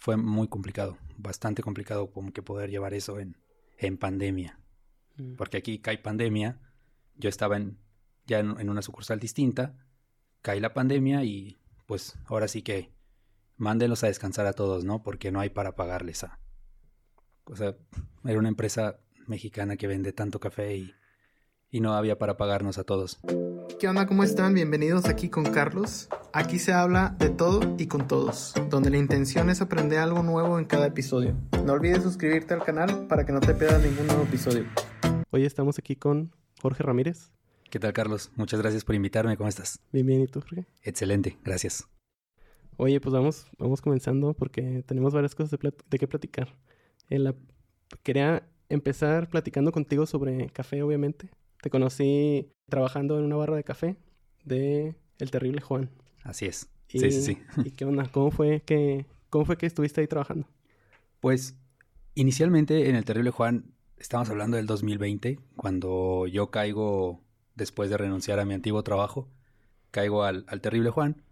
fue muy complicado, bastante complicado como que poder llevar eso en, en pandemia. Mm. Porque aquí cae pandemia, yo estaba en, ya en, en una sucursal distinta, cae la pandemia y pues ahora sí que mándenlos a descansar a todos, ¿no? Porque no hay para pagarles a... O sea, era una empresa mexicana que vende tanto café y, y no había para pagarnos a todos. ¿Qué onda? ¿Cómo están? Bienvenidos aquí con Carlos. Aquí se habla de todo y con todos, donde la intención es aprender algo nuevo en cada episodio. No olvides suscribirte al canal para que no te pierdas ningún nuevo episodio. Hoy estamos aquí con Jorge Ramírez. ¿Qué tal, Carlos? Muchas gracias por invitarme. ¿Cómo estás? Bien, bien, ¿y tú, Jorge? Excelente, gracias. Oye, pues vamos, vamos comenzando porque tenemos varias cosas de, plat- de qué platicar. En la- Quería empezar platicando contigo sobre café, obviamente. Te conocí trabajando en una barra de café de El Terrible Juan. Así es. Y, Sí, sí, sí. ¿Y qué onda? ¿Cómo fue que, cómo fue que estuviste ahí trabajando? Pues inicialmente en el Terrible Juan, estamos hablando del 2020, cuando yo caigo, después de renunciar a mi antiguo trabajo, caigo al, al Terrible Juan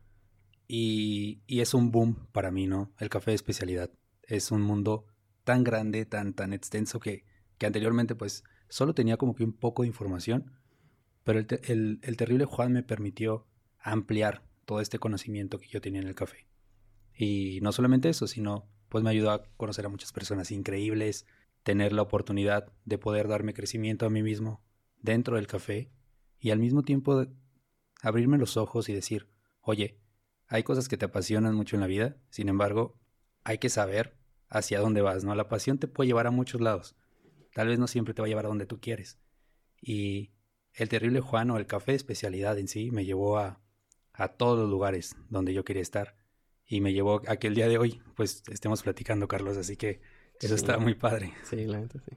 y, y es un boom para mí, ¿no? El café de especialidad. Es un mundo tan grande, tan, tan extenso que, que anteriormente pues solo tenía como que un poco de información, pero el, el- Terrible Juan me permitió ampliar todo este conocimiento que yo tenía en el café. Y no solamente eso, sino pues me ayudó a conocer a muchas personas increíbles, tener la oportunidad de poder darme crecimiento a mí mismo dentro del café y al mismo tiempo abrirme los ojos y decir, oye, hay cosas que te apasionan mucho en la vida, sin embargo, hay que saber hacia dónde vas, ¿no? La pasión te puede llevar a muchos lados, tal vez no siempre te va a llevar a donde tú quieres. Y el terrible Juan o el café de especialidad en sí me llevó a, a todos los lugares donde yo quería estar y me llevó a que el día de hoy pues estemos platicando, Carlos, así que eso Sí. está muy padre. Sí, la neta, sí.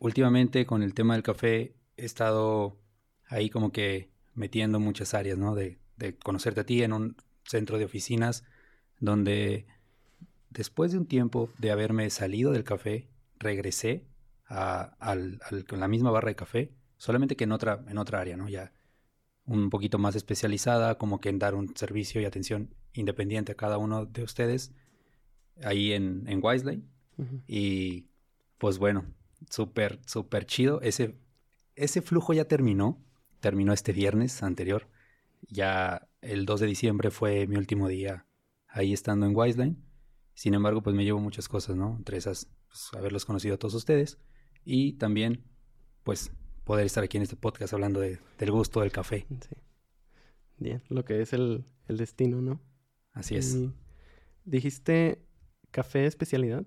Últimamente con el tema del café he estado ahí como que metiendo muchas áreas, ¿no? De, de conocerte a ti en un centro de oficinas donde después de un tiempo de haberme salido del café, regresé a, al- al- con la misma barra de café, solamente que en otra, en otra área, ¿no? Ya un poquito más especializada, como que en dar un servicio y atención independiente a cada uno de ustedes, ahí en, en. Y pues bueno, súper, súper chido. Ese, ese flujo ya terminó. Terminó este viernes anterior. Ya el 2 de diciembre fue mi último día ahí estando en Wiseline. Sin embargo, pues me llevo muchas cosas, ¿no? Entre esas, pues, haberlos conocido a todos ustedes. Y también, pues, poder estar aquí en este podcast hablando de- del gusto del café. Sí. Bien, lo que es el, el destino, ¿no? Así es. Y dijiste café especialidad.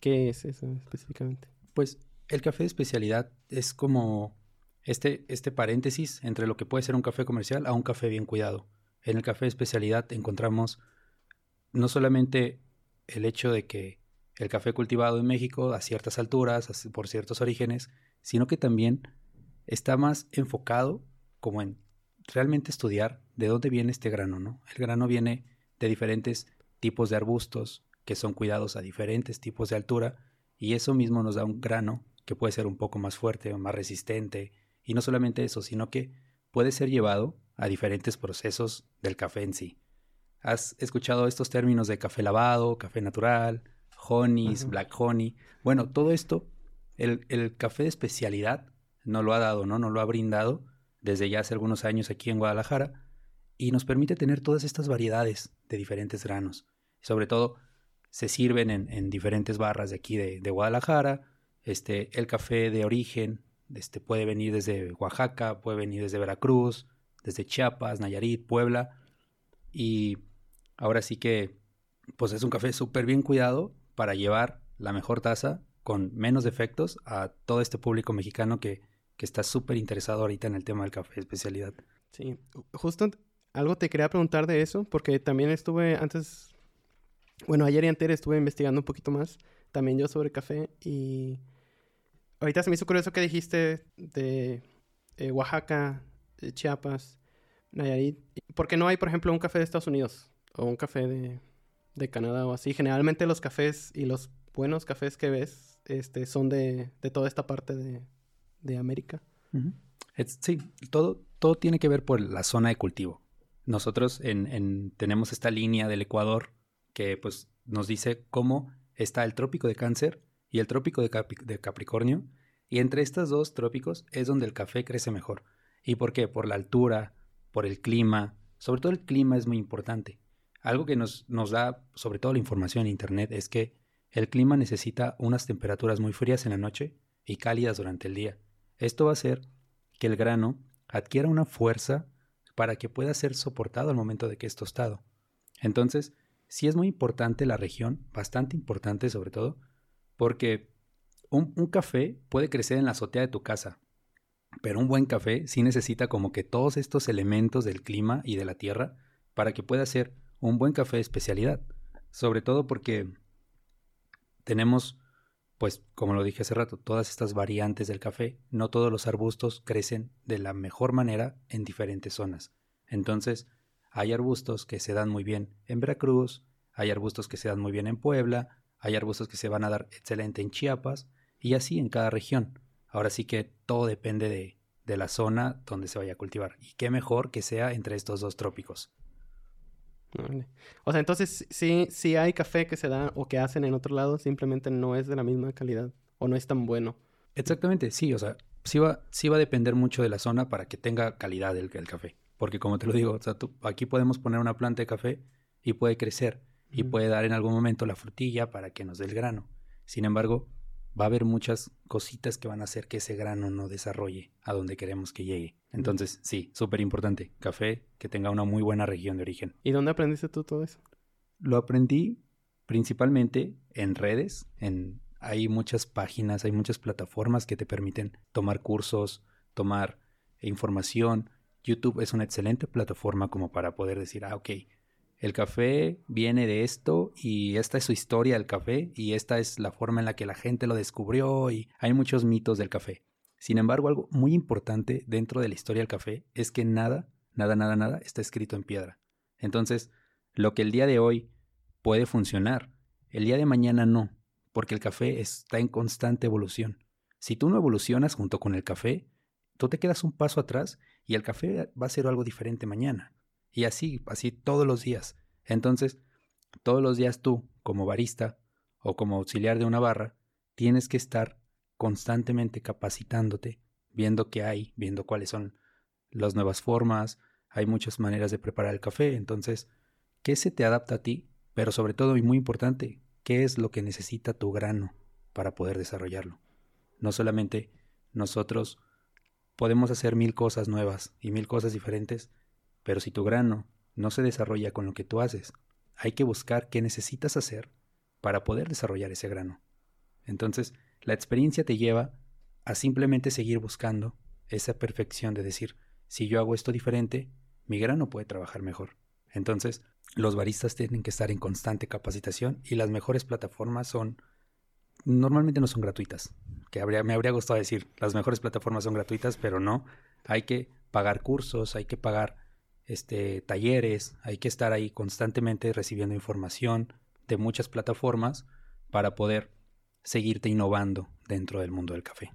¿Qué es eso específicamente? Pues el café de especialidad es como este, este paréntesis entre lo que puede ser un café comercial a un café bien cuidado. En el café de especialidad encontramos no solamente el hecho de que el café cultivado en México a ciertas alturas, por ciertos orígenes, sino que también está más enfocado como en realmente estudiar de dónde viene este grano, ¿no? El grano viene de diferentes tipos de arbustos que son cuidados a diferentes tipos de altura y eso mismo nos da un grano que puede ser un poco más fuerte o más resistente. Y no solamente eso, sino que puede ser llevado a diferentes procesos del café en sí. ¿Has escuchado estos términos de café lavado, café natural, honeys, black honey? Bueno, todo esto, el, el café de especialidad no lo ha dado, ¿no? No lo ha brindado desde ya hace algunos años aquí en Guadalajara y nos permite tener todas estas variedades de diferentes granos. Sobre todo, se sirven en, en diferentes barras de aquí de, de Guadalajara. Este, el café de origen este, puede venir desde Oaxaca, puede venir desde Veracruz, desde Chiapas, Nayarit, Puebla. Y ahora sí que, pues es un café súper bien cuidado para llevar la mejor taza con menos defectos a todo este público mexicano que, que está súper interesado ahorita en el tema del café especialidad. Sí, justo algo te quería preguntar de eso, porque también estuve antes, bueno, ayer y antes estuve investigando un poquito más, también yo sobre café, y ahorita se me hizo curioso que dijiste de eh, Oaxaca, de Chiapas, Nayarit, ¿por qué no hay, por ejemplo, un café de Estados Unidos o un café de, de Canadá o así? Generalmente los cafés y los buenos cafés que ves este, son de, de toda esta parte de, de América. Sí, todo, todo tiene que ver por la zona de cultivo. Nosotros en- tenemos esta línea del Ecuador que pues nos dice cómo está el trópico de cáncer y el trópico de, de Capricornio, y entre estos dos trópicos es donde el café crece mejor. ¿Y por qué? Por la altura, por el clima, sobre todo el clima es muy importante. Algo que nos, nos da, sobre todo la información en Internet, es que el clima necesita unas temperaturas muy frías en la noche y cálidas durante el día. Esto va a hacer que el grano adquiera una fuerza para que pueda ser soportado al momento de que es tostado. Entonces, sí es muy importante la región, bastante importante sobre todo, porque un, un, café puede crecer en la azotea de tu casa, pero un buen café sí necesita como que todos estos elementos del clima y de la tierra para que pueda ser un buen café de especialidad. Sobre todo porque tenemos, pues como lo dije hace rato, todas estas variantes del café. No todos los arbustos crecen de la mejor manera en diferentes zonas. Entonces, hay arbustos que se dan muy bien en Veracruz, hay arbustos que se dan muy bien en Puebla, hay arbustos que se van a dar excelente en Chiapas, y así en cada región. Ahora sí que todo depende de, de la zona donde se vaya a cultivar. Y qué mejor que sea entre estos dos trópicos. O sea, entonces sí, sí hay café que se da o que hacen en otro lado, simplemente no es de la misma calidad o no es tan bueno. Exactamente, sí, o sea, sí va, sí va a depender mucho de la zona para que tenga calidad el, el café. Porque como te lo digo, o sea, tú, aquí podemos poner una planta de café y puede crecer y puede dar en algún momento la frutilla para que nos dé el grano. Sin embargo, va a haber muchas cositas que van a hacer que ese grano no desarrolle a donde queremos que llegue. Entonces, sí, súper importante. Café que tenga una muy buena región de origen. ¿Y dónde aprendiste tú todo eso? Lo aprendí principalmente en redes, en hay muchas páginas, hay muchas plataformas que te permiten tomar cursos, tomar información. YouTube es una excelente plataforma como para poder decir, ah, ok, el café viene de esto y esta es su historia del café y esta es la forma en la que la gente lo descubrió y hay muchos mitos del café. Sin embargo, algo muy importante dentro de la historia del café es que nada, nada, nada, nada está escrito en piedra. Entonces, lo que el día de hoy puede funcionar, el día de mañana no, porque el café está en constante evolución. Si tú no evolucionas junto con el café, tú te quedas un paso atrás y el café va a ser algo diferente mañana. Y así, así todos los días. Entonces, todos los días tú, como barista o como auxiliar de una barra, tienes que estar constantemente capacitándote, viendo qué hay, viendo cuáles son las nuevas formas, hay muchas maneras de preparar el café, entonces, ¿qué se te adapta a ti? Pero sobre todo, y muy importante, ¿qué es lo que necesita tu grano para poder desarrollarlo? No solamente nosotros podemos hacer mil cosas nuevas y mil cosas diferentes, pero si tu grano no se desarrolla con lo que tú haces, hay que buscar qué necesitas hacer para poder desarrollar ese grano. Entonces, la experiencia te lleva a simplemente seguir buscando esa perfección de decir, si yo hago esto diferente, mi grano puede trabajar mejor. Entonces, los baristas tienen que estar en constante capacitación y las mejores plataformas son, normalmente no son gratuitas, que habría, me habría gustado decir, las mejores plataformas son gratuitas, pero no, hay que pagar cursos, hay que pagar este, talleres, hay que estar ahí constantemente recibiendo información de muchas plataformas para poder seguirte innovando dentro del mundo del café.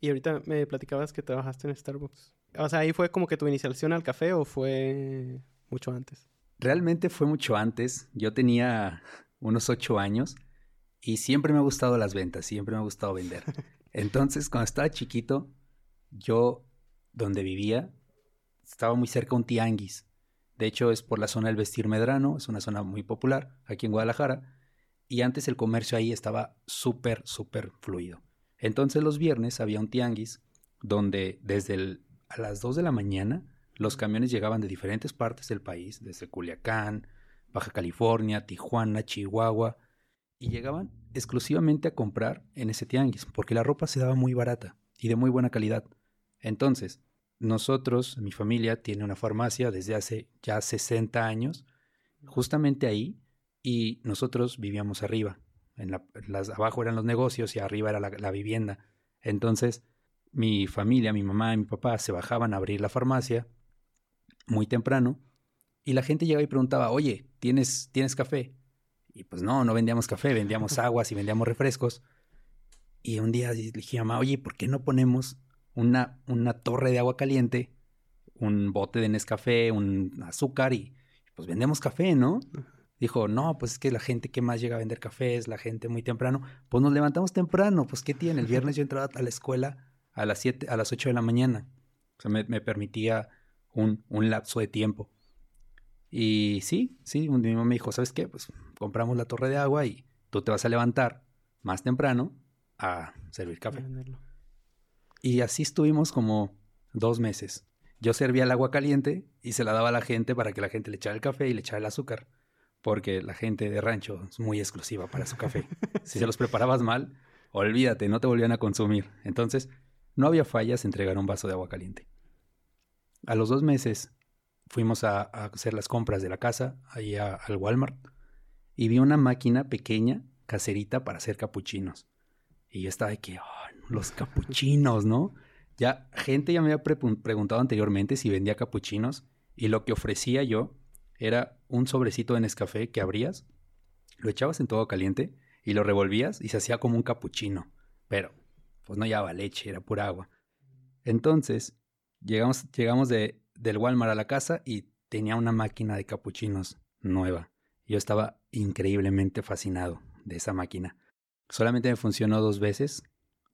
Y ahorita me platicabas que trabajaste en Starbucks. O sea, ¿ahí fue como que tu iniciación al café o fue mucho antes? Realmente fue mucho antes. Yo tenía unos ocho años y siempre me ha gustado las ventas, siempre me ha gustado vender. Entonces, cuando estaba chiquito, yo, donde vivía, estaba muy cerca un tianguis. De hecho, es por la zona del Vestir Medrano, es una zona muy popular aquí en Guadalajara, y antes el comercio ahí estaba súper, súper fluido. Entonces los viernes había un tianguis donde desde a las 2 de la mañana los camiones llegaban de diferentes partes del país, desde Culiacán, Baja California, Tijuana, Chihuahua, y llegaban exclusivamente a comprar en ese tianguis, porque la ropa se daba muy barata y de muy buena calidad. Entonces, nosotros, mi familia, tiene una farmacia desde hace ya 60 años, justamente ahí, y nosotros vivíamos arriba. En las, abajo eran los negocios y arriba era la, vivienda. Entonces, mi familia, mi mamá y mi papá se bajaban a abrir la farmacia muy temprano y la gente llegaba y preguntaba, oye, ¿tienes, ¿tienes café? Y pues no, no vendíamos café, vendíamos aguas y vendíamos refrescos. Y un día dije a mamá, oye, ¿por qué no ponemos una, una torre de agua caliente, un bote de Nescafé, un azúcar y pues vendemos café, ¿no? dijo, no, pues es que la gente que más llega a vender café es la gente muy temprano. Pues nos levantamos temprano, pues ¿qué tiene? El viernes yo entraba a la escuela a las 7, a las 8 de la mañana. O sea, me, permitía un, un, lapso de tiempo. Y sí, sí, un día me dijo, ¿sabes qué? Pues compramos la torre de agua y tú te vas a levantar más temprano a servir café. Y así estuvimos como dos meses. Yo servía el agua caliente y se la daba a la gente para que la gente le echara el café y le echara el azúcar. Porque la gente de rancho es muy exclusiva para su café. si se los preparabas mal, olvídate, no te volvían a consumir. Entonces, no había fallas entregar un vaso de agua caliente. A los dos meses fuimos a, hacer las compras de la casa, ahí al Walmart, y vi una máquina pequeña, caserita, para hacer capuchinos. Y yo estaba de que, los capuchinos, ¿no? Ya gente ya me había preguntado anteriormente si vendía capuchinos y lo que ofrecía yo era un sobrecito de Nescafé que abrías, lo echabas en todo caliente y lo revolvías y se hacía como un capuchino. Pero pues no llevaba leche, era pura agua. Entonces, llegamos, llegamos de, del Walmart a la casa y tenía una máquina de capuchinos nueva. Yo estaba increíblemente fascinado de esa máquina. Solamente me funcionó dos veces.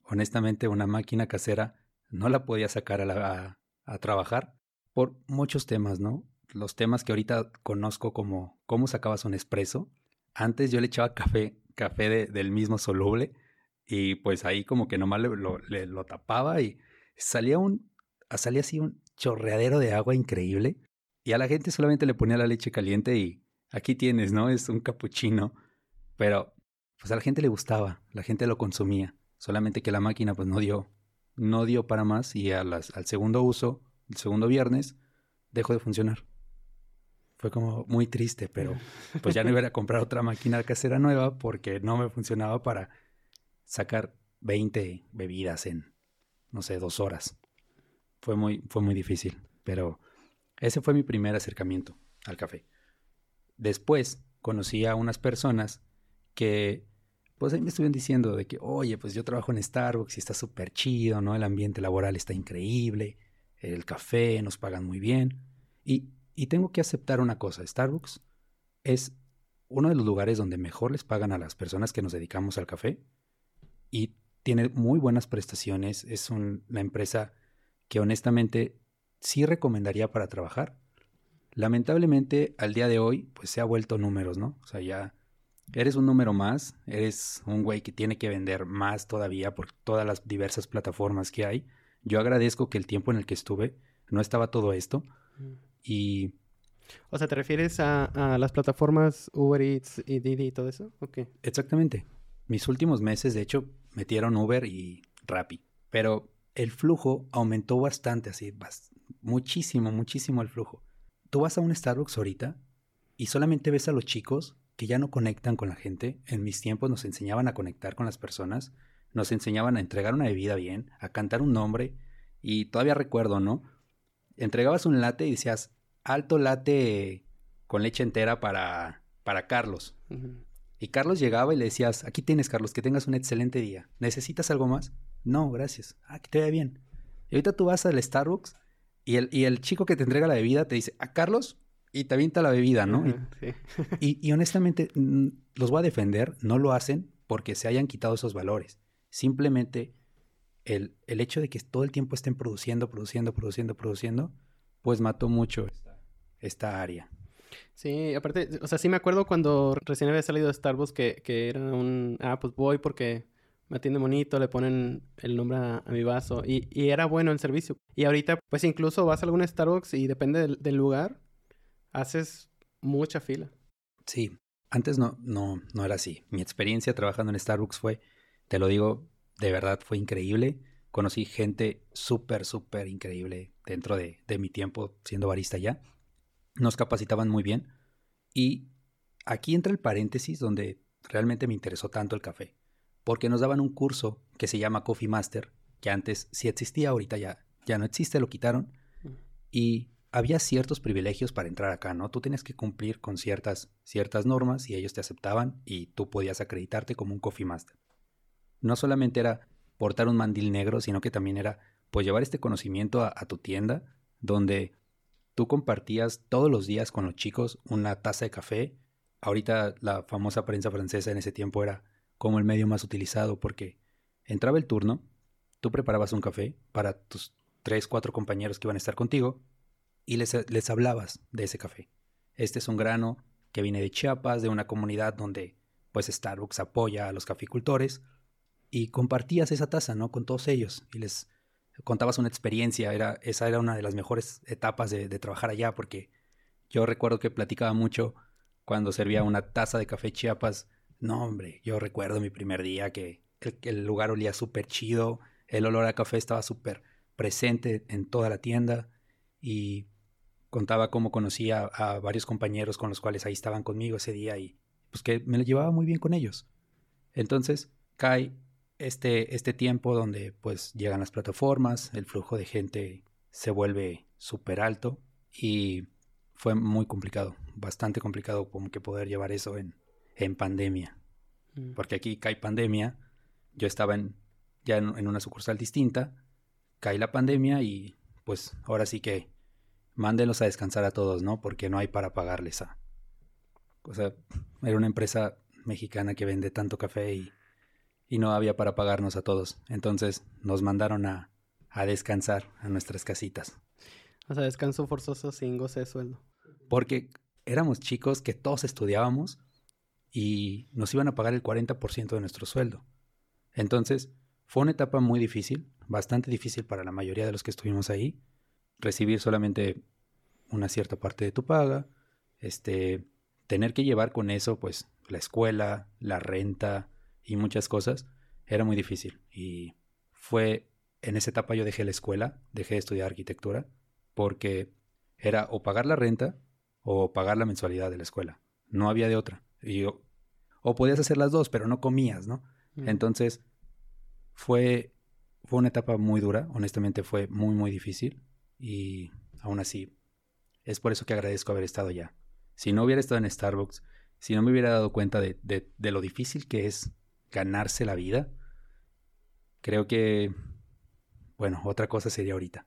Honestamente, una máquina casera no la podía sacar a, a, trabajar por muchos temas, ¿no? Los temas que ahorita conozco como cómo sacabas un espresso. Antes yo le echaba café, café del mismo soluble y pues ahí como que nomás lo, lo, tapaba y salía un, salía así un chorreadero de agua increíble. Y a la gente solamente le ponía la leche caliente y aquí tienes, ¿no? Es un capuchino. Pero pues a la gente le gustaba, la gente lo consumía. Solamente que la máquina pues no dio, no dio para más y al segundo uso, el segundo viernes, dejó de funcionar. Fue como muy triste, pero pues ya no iba a comprar otra máquina casera nueva porque no me funcionaba para sacar 20 bebidas en, no sé, dos horas. Fue muy, fue muy difícil, pero ese fue mi primer acercamiento al café. Después conocí a unas personas que, pues ahí me estuvieron diciendo de que, oye, pues yo trabajo en Starbucks y está súper chido, ¿no? El ambiente laboral está increíble, el café, nos pagan muy bien. Y, y tengo que aceptar una cosa, Starbucks es uno de los lugares donde mejor les pagan a las personas que nos dedicamos al café y tiene muy buenas prestaciones. Es una empresa que honestamente sí recomendaría para trabajar. Lamentablemente, al día de hoy, pues se ha vuelto números, ¿no? O sea, ya eres un número más, eres un güey que tiene que vender más todavía por todas las diversas plataformas que hay. Yo agradezco que el tiempo en el que estuve no estaba todo esto. Y. O sea, ¿te refieres a, a las plataformas Uber Eats y Didi y todo eso? Okay. Exactamente. Mis últimos meses, de hecho, metieron Uber y Rappi. Pero el flujo aumentó bastante, así, muchísimo, muchísimo el flujo. Tú vas a un Starbucks ahorita y solamente ves a los chicos que ya no conectan con la gente. En mis tiempos nos enseñaban a conectar con las personas, nos enseñaban a entregar una bebida bien, a cantar un nombre. Y todavía recuerdo, ¿no? Entregabas un latte y decías, alto latte con leche entera para, para Carlos. Y Carlos llegaba y le decías, aquí tienes Carlos, que tengas un excelente día. ¿Necesitas algo más? No, gracias. Ah, que te vaya bien. Y ahorita tú vas al Starbucks y el, y el chico que te entrega la bebida te dice, a Carlos, y te avienta la bebida, ¿no? y, honestamente, mm, los voy a defender, no lo hacen porque se hayan quitado esos valores. Simplemente el, el hecho de que todo el tiempo estén produciendo, produciendo, produciendo, produciendo, pues mató mucho esta área. Sí, aparte, o sea, sí me acuerdo cuando recién había salido de Starbucks que, que era un, ah, pues voy porque me atiende bonito, le ponen el nombre a, mi vaso y, y, era bueno el servicio. Y ahorita, pues incluso vas a algún Starbucks y depende del, lugar, haces mucha fila. Sí, antes no, no, no era así. Mi experiencia trabajando en Starbucks fue, te lo digo, de verdad fue increíble. Conocí gente súper, súper increíble dentro de, de mi tiempo siendo barista ya nos capacitaban muy bien. Y aquí entra el paréntesis donde realmente me interesó tanto el café, porque nos daban un curso que se llama Coffee Master, que antes sí existía, ahorita ya, ya no existe, lo quitaron, y había ciertos privilegios para entrar acá, ¿no? Tú tenías que cumplir con ciertas, ciertas normas y ellos te aceptaban y tú podías acreditarte como un Coffee Master. No solamente era portar un mandil negro, sino que también era pues llevar este conocimiento a tu tienda, donde tú compartías todos los días con los chicos una taza de café, ahorita la famosa prensa francesa en ese tiempo era como el medio más utilizado porque entraba el turno, tú preparabas un café para tus tres, cuatro compañeros que iban a estar contigo y les, les hablabas de ese café. Este es un grano que viene de Chiapas, de una comunidad donde pues Starbucks apoya a los caficultores y compartías esa taza, ¿no? Con todos ellos y les contabas una experiencia. Era, esa era una de las mejores etapas de, trabajar allá porque yo recuerdo que platicaba mucho cuando servía una taza de café Chiapas. No, hombre, yo recuerdo mi primer día que el, el lugar olía súper chido, el olor a café estaba súper presente en toda la tienda y contaba cómo conocía a varios compañeros con los cuales ahí estaban conmigo ese día y pues que me lo llevaba muy bien con ellos. Entonces cae este, este tiempo donde pues llegan las plataformas, el flujo de gente se vuelve súper alto y fue muy complicado, bastante complicado como que poder llevar eso en, en pandemia. Mm. Porque aquí cae pandemia, yo estaba en, ya en una sucursal distinta, cae la pandemia y pues ahora sí que mándenlos a descansar a todos, ¿no? Porque no hay para pagarles a... O sea, era una empresa mexicana que vende tanto café y, y no había para pagarnos a todos. Entonces nos mandaron a, a descansar a nuestras casitas. O sea, descanso forzoso sin goce de sueldo. Porque éramos chicos que todos estudiábamos y nos iban a pagar el 40% de nuestro sueldo. Entonces, fue una etapa muy difícil, bastante difícil para la mayoría de los que estuvimos ahí, recibir solamente una cierta parte de tu paga, este, tener que llevar con eso, pues, la escuela, la renta y muchas cosas, era muy difícil. Y fue, en esa etapa yo dejé la escuela, dejé de estudiar arquitectura, porque era o pagar la renta o pagar la mensualidad de la escuela. No había de otra. Y o podías hacer las dos, pero no comías, ¿no? Mm. Entonces, fue, fue una etapa muy dura, honestamente fue muy, muy difícil y aún así es por eso que agradezco haber estado allá. Si no hubiera estado en Starbucks, si no me hubiera dado cuenta de, lo difícil que es ganarse la vida, creo que, bueno, otra cosa sería ahorita.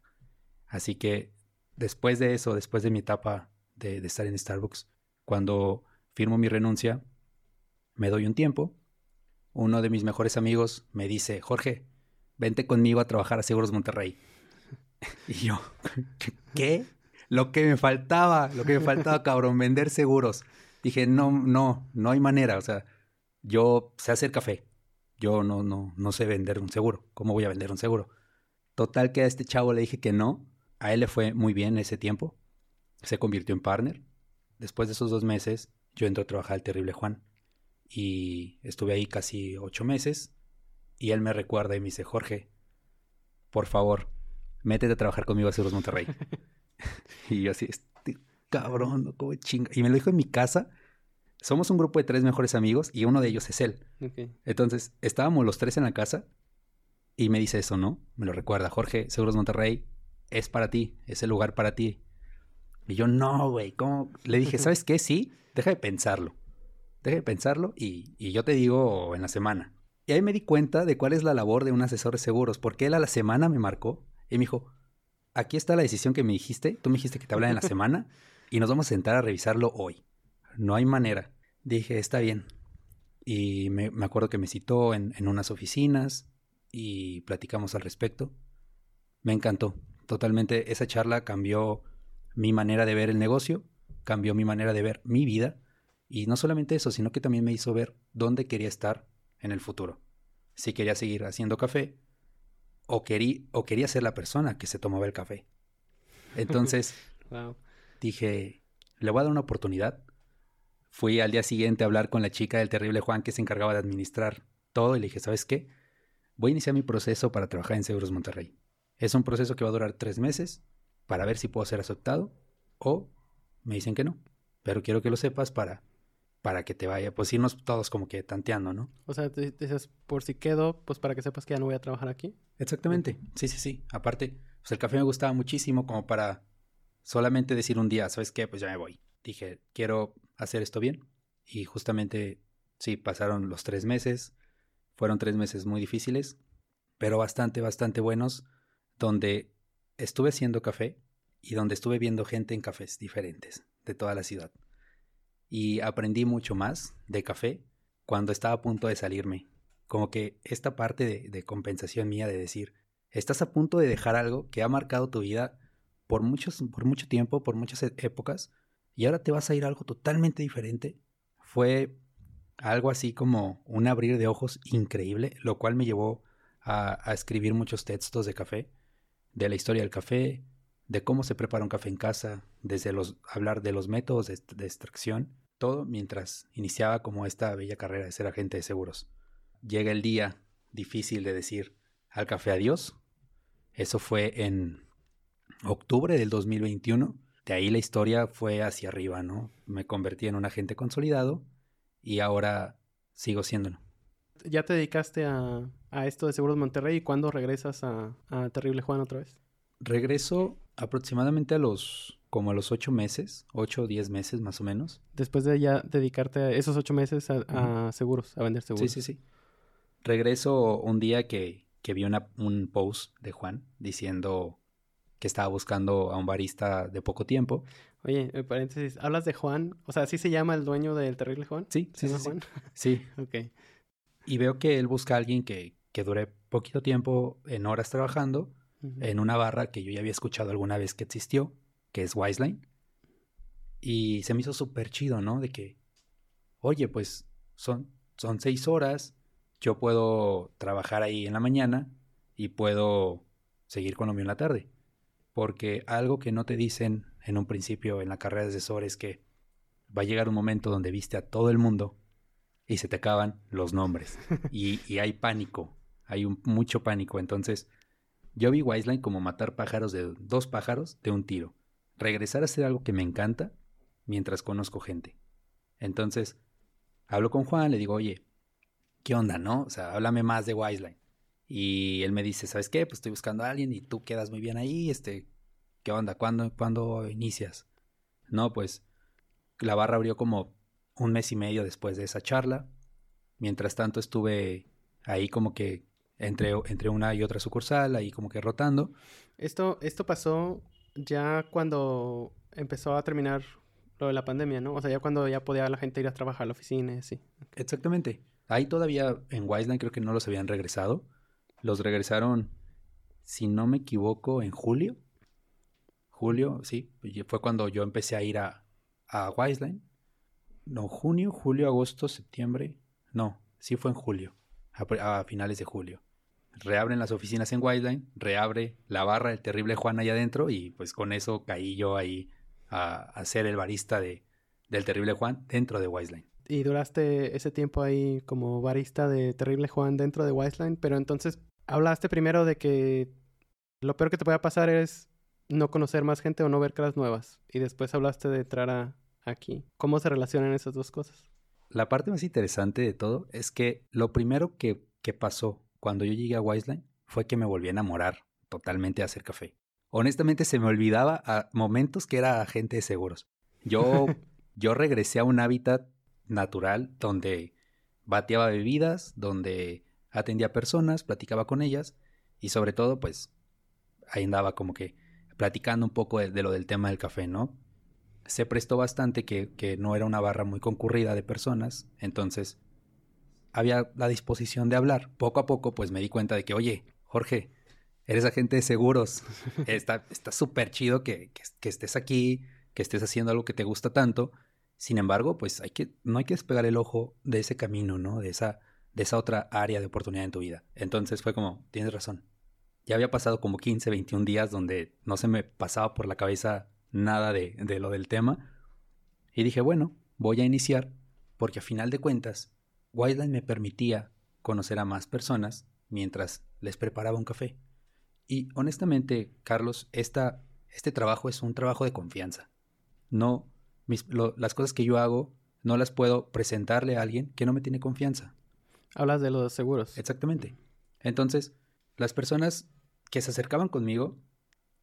Así que después de eso, después de mi etapa de, de estar en Starbucks, cuando firmo mi renuncia, me doy un tiempo. Uno de mis mejores amigos me dice, Jorge, vente conmigo a trabajar a Seguros Monterrey. Y yo, ¿qué? Lo que me faltaba, lo que me faltaba, cabrón, vender seguros. Dije, no, no, no hay manera. O sea, yo sé hacer café. Yo no, no, no sé vender un seguro. ¿Cómo voy a vender un seguro? Total que a este chavo le dije que no. A él le fue muy bien ese tiempo. Se convirtió en partner. Después de esos dos meses, yo entro a trabajar al Terrible Juan. Y estuve ahí casi ocho meses. Y él me recuerda y me dice, Jorge, por favor, métete a trabajar conmigo a Seguros Monterrey. y yo así, este cabrón, como chinga. Y me lo dijo en mi casa. Somos un grupo de tres mejores amigos y uno de ellos es él. Entonces, estábamos los tres en la casa y me dice eso, ¿no? Me lo recuerda. Jorge, Seguros Monterrey, es para ti, es el lugar para ti. Y yo, no, güey, ¿cómo? Le dije, ¿sabes qué? Sí, deja de pensarlo. Deja de pensarlo y, y yo te digo en la semana. Y ahí me di cuenta de cuál es la labor de un asesor de seguros, porque él a la semana me marcó y me dijo, aquí está la decisión que me dijiste, tú me dijiste que te hablan en la semana y nos vamos a sentar a revisarlo hoy. No hay manera. Dije, está bien. Y me, acuerdo que me citó en, en unas oficinas y platicamos al respecto. Me encantó. Totalmente esa charla cambió mi manera de ver el negocio, cambió mi manera de ver mi vida. Y no solamente eso, sino que también me hizo ver dónde quería estar en el futuro. Si quería seguir haciendo café o, querí, o quería ser la persona que se tomaba el café. Entonces dije, le voy a dar una oportunidad. Fui al día siguiente a hablar con la chica del terrible Juan que se encargaba de administrar todo y le dije, ¿sabes qué? Voy a iniciar mi proceso para trabajar en Seguros Monterrey. Es un proceso que va a durar tres meses para ver si puedo ser aceptado o me dicen que no. Pero quiero que lo sepas para para que te vaya, pues irnos todos como que tanteando, ¿no? O sea, dices, por si quedo, pues para que sepas que ya no voy a trabajar aquí. Exactamente, sí, sí, sí. Aparte, pues el café me gustaba muchísimo como para solamente decir un día, ¿sabes qué? Pues ya me voy. Dije, quiero hacer esto bien. Y justamente, sí, pasaron los tres meses. Fueron tres meses muy difíciles, pero bastante, bastante buenos, donde estuve haciendo café y donde estuve viendo gente en cafés diferentes de toda la ciudad. Y aprendí mucho más de café cuando estaba a punto de salirme. Como que esta parte de, compensación mía de decir, estás a punto de dejar algo que ha marcado tu vida por, muchos, por mucho tiempo, por muchas e, épocas, y ahora te vas a ir a algo totalmente diferente. Fue algo así como un abrir de ojos increíble, lo cual me llevó a escribir muchos textos de café, de la historia del café, de cómo se prepara un café en casa, desde los, hablar de los métodos de, extracción, todo mientras iniciaba como esta bella carrera de ser agente de seguros. Llega el día difícil de decir al café adiós. Eso fue en octubre del 2021. De ahí la historia fue hacia arriba, ¿no? Me convertí en un agente consolidado y ahora sigo siéndolo. ¿Ya te dedicaste a, a esto de Seguros Monterrey y cuándo regresas a, a Terrible Juan otra vez? Regreso aproximadamente a los como a los ocho meses, ocho o diez meses más o menos. Después de ya dedicarte a esos ocho meses a, a seguros, a vender seguros. Sí, sí, sí. Regreso un día que, que vi una, un post de Juan diciendo que estaba buscando a un barista de poco tiempo. Oye, paréntesis, ¿hablas de Juan? O sea, ¿así se llama el dueño del Terrible Juan? Sí, ¿Se sí, sí, sí. Juan? Sí. ok. Y veo que él busca a alguien que, que dure poquito tiempo en horas trabajando En una barra que yo ya había escuchado alguna vez que existió, que es Wiseline. Y se me hizo súper chido, ¿no? De que, oye, pues son, son seis horas, yo puedo trabajar ahí en la mañana y puedo seguir con lo mío en la tarde. Porque algo que no te dicen en un principio en la carrera de asesor es que va a llegar un momento donde viste a todo el mundo y se te acaban los nombres. y, y hay pánico, hay un- mucho pánico. Entonces, yo vi Wiseline como matar pájaros de dos pájaros de un tiro. Regresar a hacer algo que me encanta mientras conozco gente. Entonces, hablo con Juan, le digo, oye, ¿qué onda, no? O sea, háblame más de Wiseline. Y él me dice, ¿sabes qué? Pues estoy buscando a alguien y tú quedas muy bien ahí, este, ¿qué onda? ¿Cuándo, ¿cuándo inicias? No, pues la barra abrió como un mes y medio después de esa charla. Mientras tanto estuve ahí como que entre, entre una y otra sucursal, ahí como que rotando. Esto, esto pasó ya cuando empezó a terminar lo de la pandemia, ¿no? O sea, ya cuando ya podía la gente ir a trabajar a la oficina y así. Exactamente. Ahí todavía en Wiseline creo que no los habían regresado. Los regresaron, si no me equivoco, en julio. Julio, sí. Fue cuando yo empecé a ir a, a Wiseline. No, junio, julio, agosto, septiembre. No, sí fue en julio. A finales de julio. Reabren las oficinas en Wiseline. Reabre la barra del terrible Juan allá adentro. Y pues con eso caí yo ahí a, a ser el barista de, del terrible Juan dentro de Wiseline. Y duraste ese tiempo ahí como barista de Terrible Juan dentro de Wiseline, pero entonces hablaste primero de que lo peor que te puede pasar es no conocer más gente o no ver caras nuevas. Y después hablaste de entrar a aquí. ¿Cómo se relacionan esas dos cosas? La parte más interesante de todo es que lo primero que, que pasó cuando yo llegué a Wiseline fue que me volví a enamorar totalmente de hacer café. Honestamente se me olvidaba a momentos que era agente de seguros. Yo, yo regresé a un hábitat natural donde bateaba bebidas, donde atendía personas, platicaba con ellas y sobre todo pues ahí andaba como que platicando un poco de, de lo del tema del café, ¿no? se prestó bastante que, que, no era una barra muy concurrida de personas, entonces había la disposición de hablar. Poco a poco, pues me di cuenta de que, oye, Jorge, eres agente de seguros, está súper chido que, que, que, estés aquí, que estés haciendo algo que te gusta tanto. Sin embargo, pues hay que, no hay que despegar el ojo de ese camino, ¿no? De esa, de esa otra área de oportunidad en tu vida. Entonces fue como, tienes razón. Ya había pasado como 15, 21 días donde no se me pasaba por la cabeza nada de, de, lo del tema. Y dije, bueno, voy a iniciar porque a final de cuentas, Wiseline me permitía conocer a más personas mientras les preparaba un café. Y honestamente, Carlos, esta, este trabajo es un trabajo de confianza. No, mis, lo, las cosas que yo hago no las puedo presentarle a alguien que no me tiene confianza. Hablas de los seguros. Exactamente. Entonces, las personas que se acercaban conmigo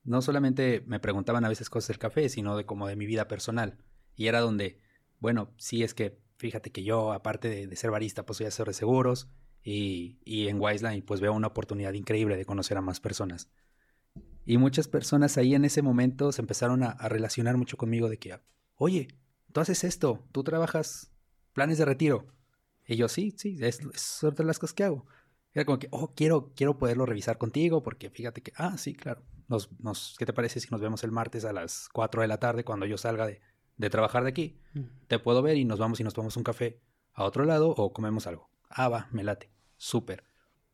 no solamente me preguntaban a veces cosas del café, sino de como de mi vida personal. Y era donde, bueno, sí es que fíjate que yo, aparte de, ser barista, pues soy asesor de seguros y, y en Wiseline pues veo una oportunidad increíble de conocer a más personas. Y muchas personas ahí en ese momento se empezaron a, a relacionar mucho conmigo de que, oye, tú haces esto, tú trabajas planes de retiro. Y yo, sí, sí, es, es de las cosas que hago. Era como que, oh, quiero, quiero poderlo revisar contigo porque fíjate que, ah, sí, claro. Nos, nos, ¿Qué te parece si nos vemos el martes a las 4 de la tarde cuando yo salga de, de trabajar de aquí? Te puedo ver y nos vamos y nos tomamos un café a otro lado o comemos algo. Ah, va, me late. Súper.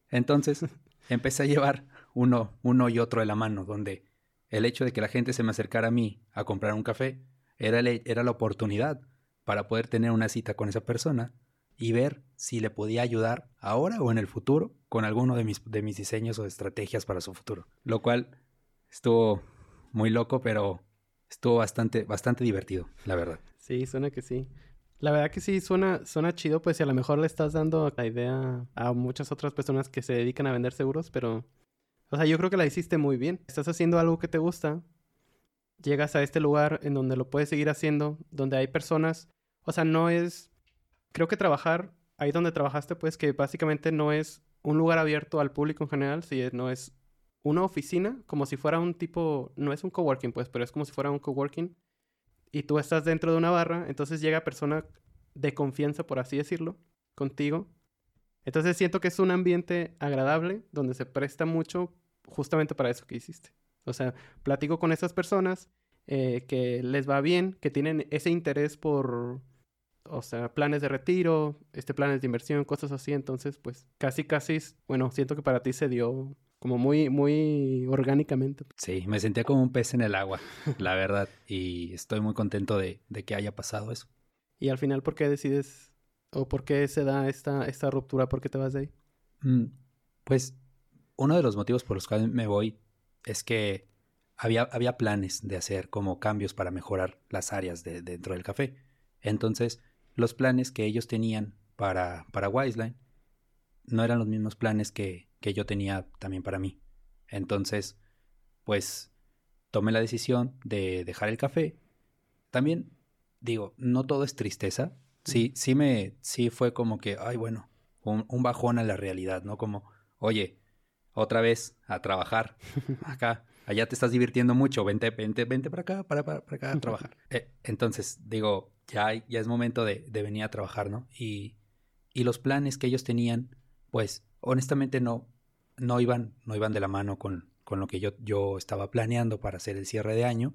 Entonces empecé a llevar uno, uno y otro de la mano, donde el hecho de que la gente se me acercara a mí a comprar un café era, el- era la oportunidad para poder tener una cita con esa persona y ver si le podía ayudar ahora o en el futuro con alguno de mis, de mis diseños o estrategias para su futuro. Lo cual estuvo muy loco, pero estuvo bastante, bastante divertido, la verdad. Sí, suena que sí. La verdad que sí, suena, suena chido, pues si a lo mejor le estás dando la idea a muchas otras personas que se dedican a vender seguros, pero... O sea, yo creo que la hiciste muy bien. Estás haciendo algo que te gusta, llegas a este lugar en donde lo puedes seguir haciendo, donde hay personas... O sea, no es... Creo que trabajar ahí donde trabajaste, pues que básicamente no es un lugar abierto al público en general, si no es una oficina, como si fuera un tipo... No es un coworking, pues, pero es como si fuera un coworking y tú estás dentro de una barra, entonces llega persona de confianza, por así decirlo, contigo. Entonces siento que es un ambiente agradable donde se presta mucho justamente para eso que hiciste. O sea, platico con esas personas eh, que les va bien, que tienen ese interés por, o sea, planes de retiro, este planes de inversión, cosas así. Entonces, pues casi, casi, bueno, siento que para ti se dio como muy, muy orgánicamente. Sí, me sentía como un pez en el agua, la verdad, y estoy muy contento de, de que haya pasado eso. Y al final, ¿por qué decides o por qué se da esta, esta ruptura? ¿Por qué te vas de ahí? Mm, Pues uno de los motivos por los cuales me voy es que había, había planes de hacer como cambios para mejorar las áreas de, dentro del café. Entonces, los planes que ellos tenían para, para Wiseline no eran los mismos planes que, que yo tenía también para mí. Entonces, pues tomé la decisión de dejar el café. También digo, no todo es tristeza. Sí, sí me, sí fue como que, ay, bueno, un, un bajón a la realidad, ¿no? Como, oye, otra vez a trabajar acá, allá te estás divirtiendo mucho, vente, vente, vente para acá, para, para, para acá a trabajar. Eh, entonces, digo, ya, ya es momento de, de venir a trabajar, ¿no? Y, y los planes que ellos tenían, pues, honestamente no, no iban, no iban de la mano con, con lo que yo, yo estaba planeando para hacer el cierre de año.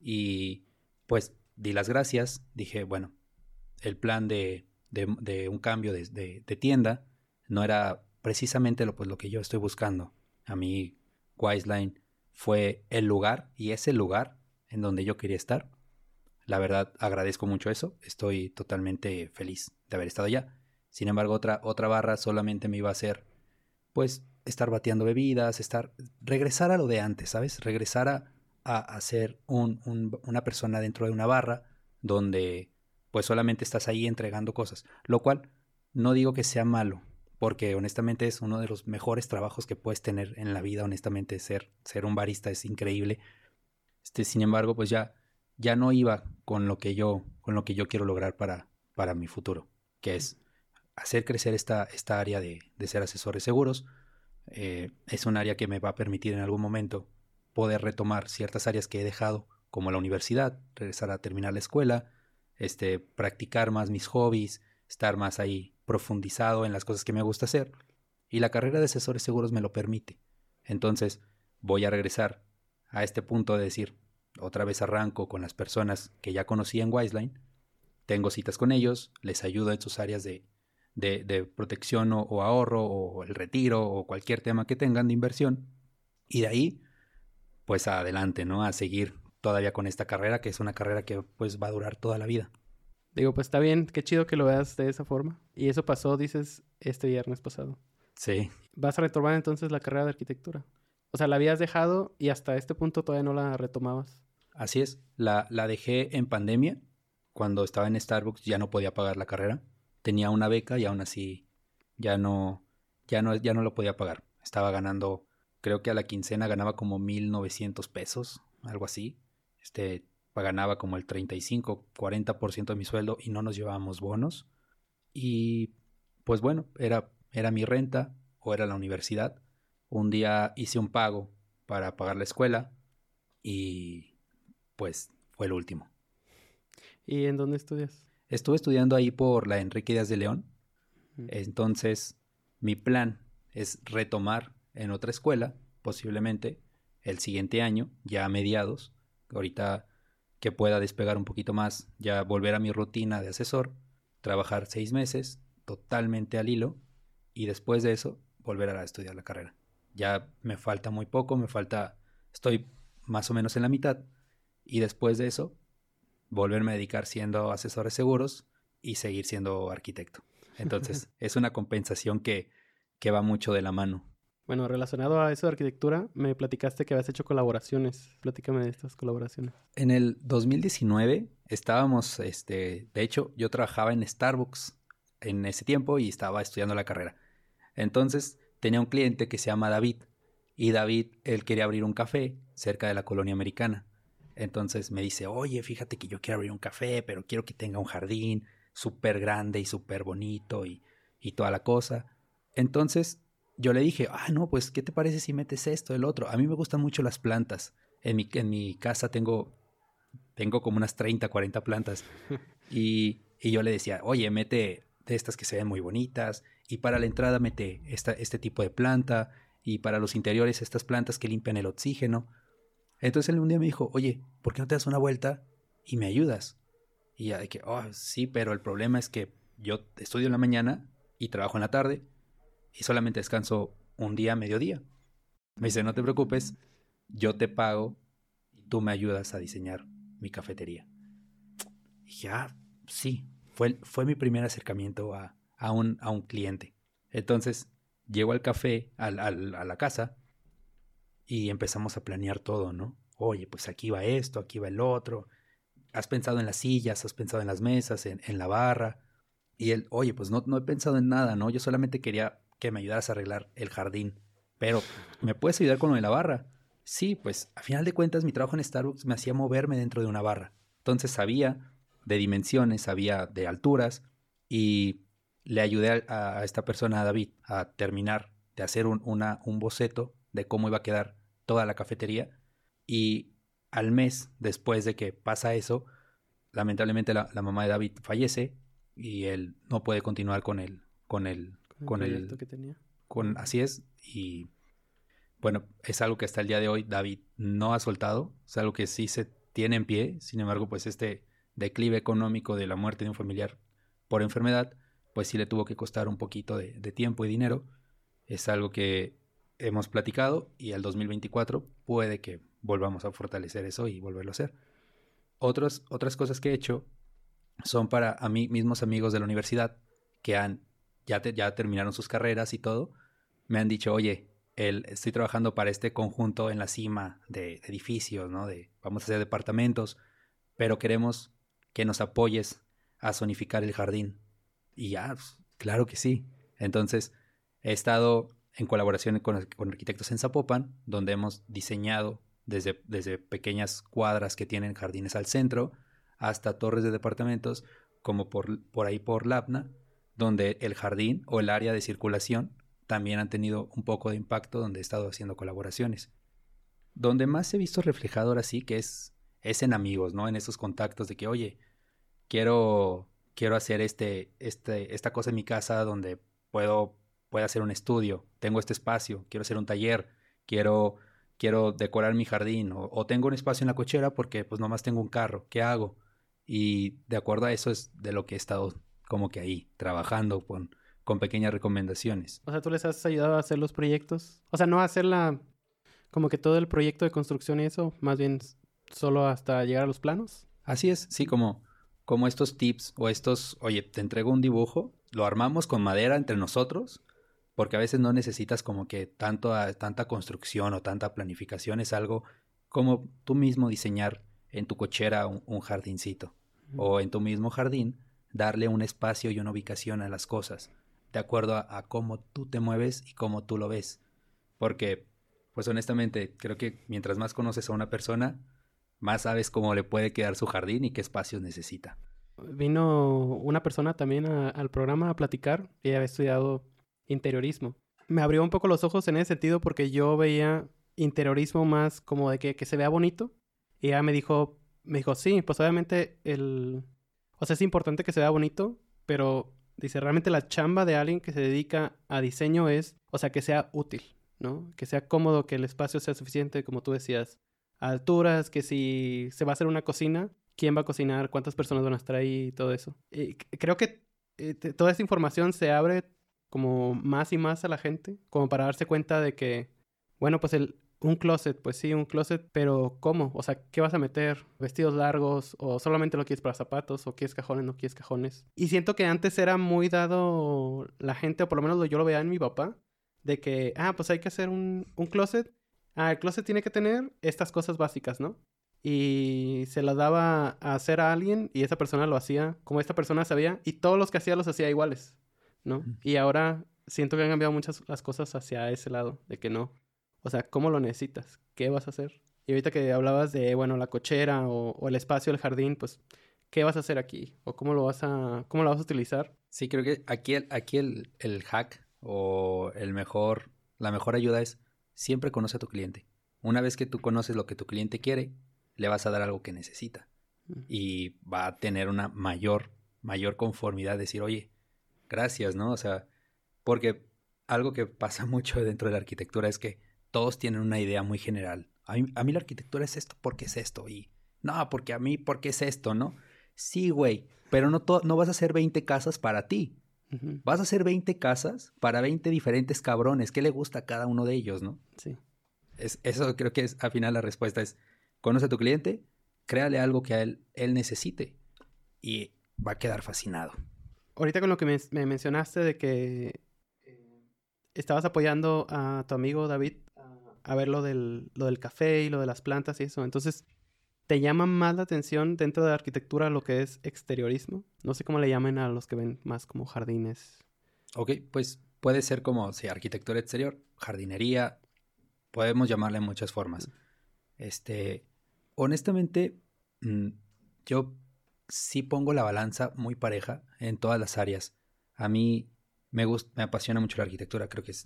Y pues di las gracias, dije, bueno, el plan de, de, de un cambio de, de, de tienda no era precisamente lo, pues, lo que yo estoy buscando. A mí, Wiseline fue el lugar y es el lugar en donde yo quería estar. La verdad, agradezco mucho eso. Estoy totalmente feliz de haber estado allá. Sin embargo, otra, otra barra solamente me iba a hacer, pues, estar bateando bebidas, estar, regresar a lo de antes, ¿sabes? Regresar a, a, a ser un, un, una persona dentro de una barra donde, pues, solamente estás ahí entregando cosas. Lo cual no digo que sea malo, porque honestamente es uno de los mejores trabajos que puedes tener en la vida, honestamente, ser, ser un barista es increíble. Este, sin embargo, pues ya, ya no iba con lo que yo, con lo que yo quiero lograr para, para mi futuro, que es hacer crecer esta, esta área de, de ser asesores seguros. Eh, es un área que me va a permitir en algún momento poder retomar ciertas áreas que he dejado, como la universidad, regresar a terminar la escuela, este, practicar más mis hobbies, estar más ahí profundizado en las cosas que me gusta hacer. Y la carrera de asesores seguros me lo permite. Entonces voy a regresar a este punto de decir, otra vez arranco con las personas que ya conocí en Wiseline, tengo citas con ellos, les ayudo en sus áreas de, de, de protección o, o, ahorro o el retiro o cualquier tema que tengan de inversión. Y de ahí, pues adelante, ¿no? A seguir todavía con esta carrera, que es una carrera que pues va a durar toda la vida. Digo, pues está bien, qué chido que lo veas de esa forma. Y eso pasó, dices, este viernes pasado. Sí. Vas a retomar entonces la carrera de arquitectura. O sea, la habías dejado y hasta este punto todavía no la retomabas. Así es, la, la dejé en pandemia. Cuando estaba en Starbucks ya no podía pagar la carrera. Tenía una beca y aún así ya no, ya no, ya no lo podía pagar. Estaba ganando, creo que a la quincena ganaba como 1900 pesos, algo así. Este, ganaba como el 35, 40% de mi sueldo y no nos llevábamos bonos. Y pues bueno, era, era mi renta o era la universidad. Un día hice un pago para pagar la escuela y pues fue el último. ¿Y en dónde estudias? Estuve estudiando ahí por la Enrique Díaz de León. Entonces, mi plan es retomar en otra escuela, posiblemente el siguiente año, ya a mediados. Ahorita que pueda despegar un poquito más, ya volver a mi rutina de asesor, trabajar seis meses totalmente al hilo y después de eso volver a estudiar la carrera. Ya me falta muy poco, me falta, estoy más o menos en la mitad y después de eso volverme a dedicar siendo asesor de seguros y seguir siendo arquitecto. Entonces es una compensación que, que va mucho de la mano. Bueno, relacionado a eso de arquitectura, me platicaste que habías hecho colaboraciones. Platícame de estas colaboraciones. En el 2019 estábamos, este, de hecho, yo trabajaba en Starbucks en ese tiempo y estaba estudiando la carrera. Entonces tenía un cliente que se llama David y David, él quería abrir un café cerca de la colonia americana. Entonces me dice, oye, fíjate que yo quiero abrir un café, pero quiero que tenga un jardín súper grande y súper bonito y, y toda la cosa. Entonces yo le dije, ah, no, pues, ¿qué te parece si metes esto, el otro? A mí me gustan mucho las plantas. En mi, en mi casa tengo, tengo como unas 30, 40 plantas. y, y, yo le decía, oye, mete de estas que se ven muy bonitas. Y para la entrada mete esta, este tipo de planta. Y para los interiores estas plantas que limpian el oxígeno. Entonces él un día me dijo, oye, ¿por qué no te das una vuelta y me ayudas? Y ya de que, oh, sí, pero el problema es que yo estudio en la mañana y trabajo en la tarde y solamente descanso un día, mediodía. Me dice, no te preocupes, yo te pago y tú me ayudas a diseñar mi cafetería. Y ya, ah, sí, fue, fue mi primer acercamiento a, a, un, a un cliente. Entonces, llego al café, al, al, a la casa, y empezamos a planear todo, ¿no? Oye, pues aquí va esto, aquí va el otro. Has pensado en las sillas, has pensado en las mesas, en, la barra. Y él, oye, pues no, no he pensado en nada, ¿no? Yo solamente quería que me ayudaras a arreglar el jardín. Pero, ¿me puedes ayudar con lo de la barra? Sí, pues a final de cuentas mi trabajo en Starbucks me hacía moverme dentro de una barra. Entonces sabía de dimensiones, sabía de alturas y le ayudé a, esta persona, a David, a terminar de hacer un boceto de cómo iba a quedar toda la cafetería. Y al mes después de que pasa eso, lamentablemente la, la mamá de David fallece y él no puede continuar con el, con el con el que tenía. Con, así es. Y bueno, es algo que hasta el día de hoy David no ha soltado. Es algo que sí se tiene en pie. Sin embargo, pues este declive económico de la muerte de un familiar por enfermedad, pues sí le tuvo que costar un poquito de, tiempo y dinero. Es algo que hemos platicado y al 2024 puede que volvamos a fortalecer eso y volverlo a hacer. Otros, otras cosas que he hecho son para a mí mismos amigos de la universidad que han ya, terminaron sus carreras y todo, me han dicho, oye, el, estoy trabajando para este conjunto en la cima de, edificios, ¿no? De, vamos a hacer departamentos, pero queremos que nos apoyes a zonificar el jardín. Y ya, pues, claro que sí. Entonces, he estado en colaboración con, arquitectos en Zapopan, donde hemos diseñado desde, desde pequeñas cuadras que tienen jardines al centro hasta torres de departamentos, como por, por ahí por Lapna, donde el jardín o el área de circulación también han tenido un poco de impacto, donde he estado haciendo colaboraciones. Donde más he visto reflejado ahora sí que es, es en amigos, ¿no? En esos contactos de que, oye, quiero, quiero hacer este, este, esta cosa en mi casa donde puedo, puedo hacer un estudio, tengo este espacio, quiero hacer un taller, quiero, quiero decorar mi jardín, o, o tengo un espacio en la cochera porque pues nomás tengo un carro, ¿qué hago? Y de acuerdo a eso es de lo que he estado como que ahí, trabajando con, con pequeñas recomendaciones. O sea, tú les has ayudado a hacer los proyectos. O sea, no a hacer la, como que todo el proyecto de construcción y eso, más bien solo hasta llegar a los planos. Así es, sí, como, como estos tips o estos, oye, te entrego un dibujo, lo armamos con madera entre nosotros, porque a veces no necesitas como que tanto, tanta construcción o tanta planificación, es algo como tú mismo diseñar en tu cochera un, jardincito o en tu mismo jardín darle un espacio y una ubicación a las cosas, de acuerdo a, cómo tú te mueves y cómo tú lo ves. Porque, pues honestamente, creo que mientras más conoces a una persona, más sabes cómo le puede quedar su jardín y qué espacios necesita. Vino una persona también al programa a platicar y había estudiado interiorismo. Me abrió un poco los ojos en ese sentido porque yo veía interiorismo más como de que, que se vea bonito. Y ella me dijo, me dijo, sí, pues obviamente el... O sea, es importante que se vea bonito, pero dice, realmente la chamba de alguien que se dedica a diseño es, o sea, que sea útil, ¿no? Que sea cómodo, que el espacio sea suficiente, como tú decías, alturas, que si se va a hacer una cocina, quién va a cocinar, cuántas personas van a estar ahí y todo eso. Y creo que eh, toda esa información se abre como más y más a la gente, como para darse cuenta de que, bueno, pues un closet, pues sí, un closet, pero ¿cómo? O sea, ¿qué vas a meter? ¿Vestidos largos? ¿O solamente lo quieres para zapatos? ¿O quieres cajones? ¿No quieres cajones? Y siento que antes era muy dado la gente, o por lo menos yo lo veía en mi papá, de que, ah, pues hay que hacer un, un closet. Ah, el closet tiene que tener estas cosas básicas, ¿no? Y se las daba a hacer a alguien y esa persona lo hacía como esta persona sabía y todos los que hacía los hacía iguales, ¿no? Y ahora siento que han cambiado muchas las cosas hacia ese lado, de que no o sea, ¿cómo lo necesitas? ¿Qué vas a hacer? Y ahorita que hablabas de, bueno, la cochera o, el espacio del jardín, pues, ¿qué vas a hacer aquí? ¿O cómo lo vas a, cómo lo vas a utilizar? Sí, creo que aquí, aquí el, el hack o el mejor, la mejor ayuda es siempre conoce a tu cliente. Una vez que tú conoces lo que tu cliente quiere, le vas a dar algo que necesita. Y va a tener una mayor, mayor conformidad. Decir, oye, gracias, ¿no? O sea, porque algo que pasa mucho dentro de la arquitectura es que todos tienen una idea muy general. A mí, la arquitectura es esto porque es esto. Y no, porque a mí porque es esto, ¿no? Sí, güey. Pero no, no vas a hacer 20 casas para ti. Vas a hacer 20 casas para 20 diferentes cabrones. ¿Qué le gusta a cada uno de ellos, no? Sí. Es, eso creo que es, al final la respuesta es, conoce a tu cliente, créale algo que a él, él necesite y va a quedar fascinado. Ahorita con lo que me mencionaste de que estabas apoyando a tu amigo David a ver lo del, lo del café y lo de las plantas y eso. Entonces, ¿te llama más la atención dentro de la arquitectura lo que es exteriorismo? No sé cómo le llamen a los que ven más como jardines. Ok, pues puede ser como, sí, arquitectura exterior, jardinería, podemos llamarle muchas formas. Este, honestamente, mm, yo sí pongo la balanza muy pareja en todas las áreas. A mí me, gusta, me apasiona mucho la arquitectura, creo que es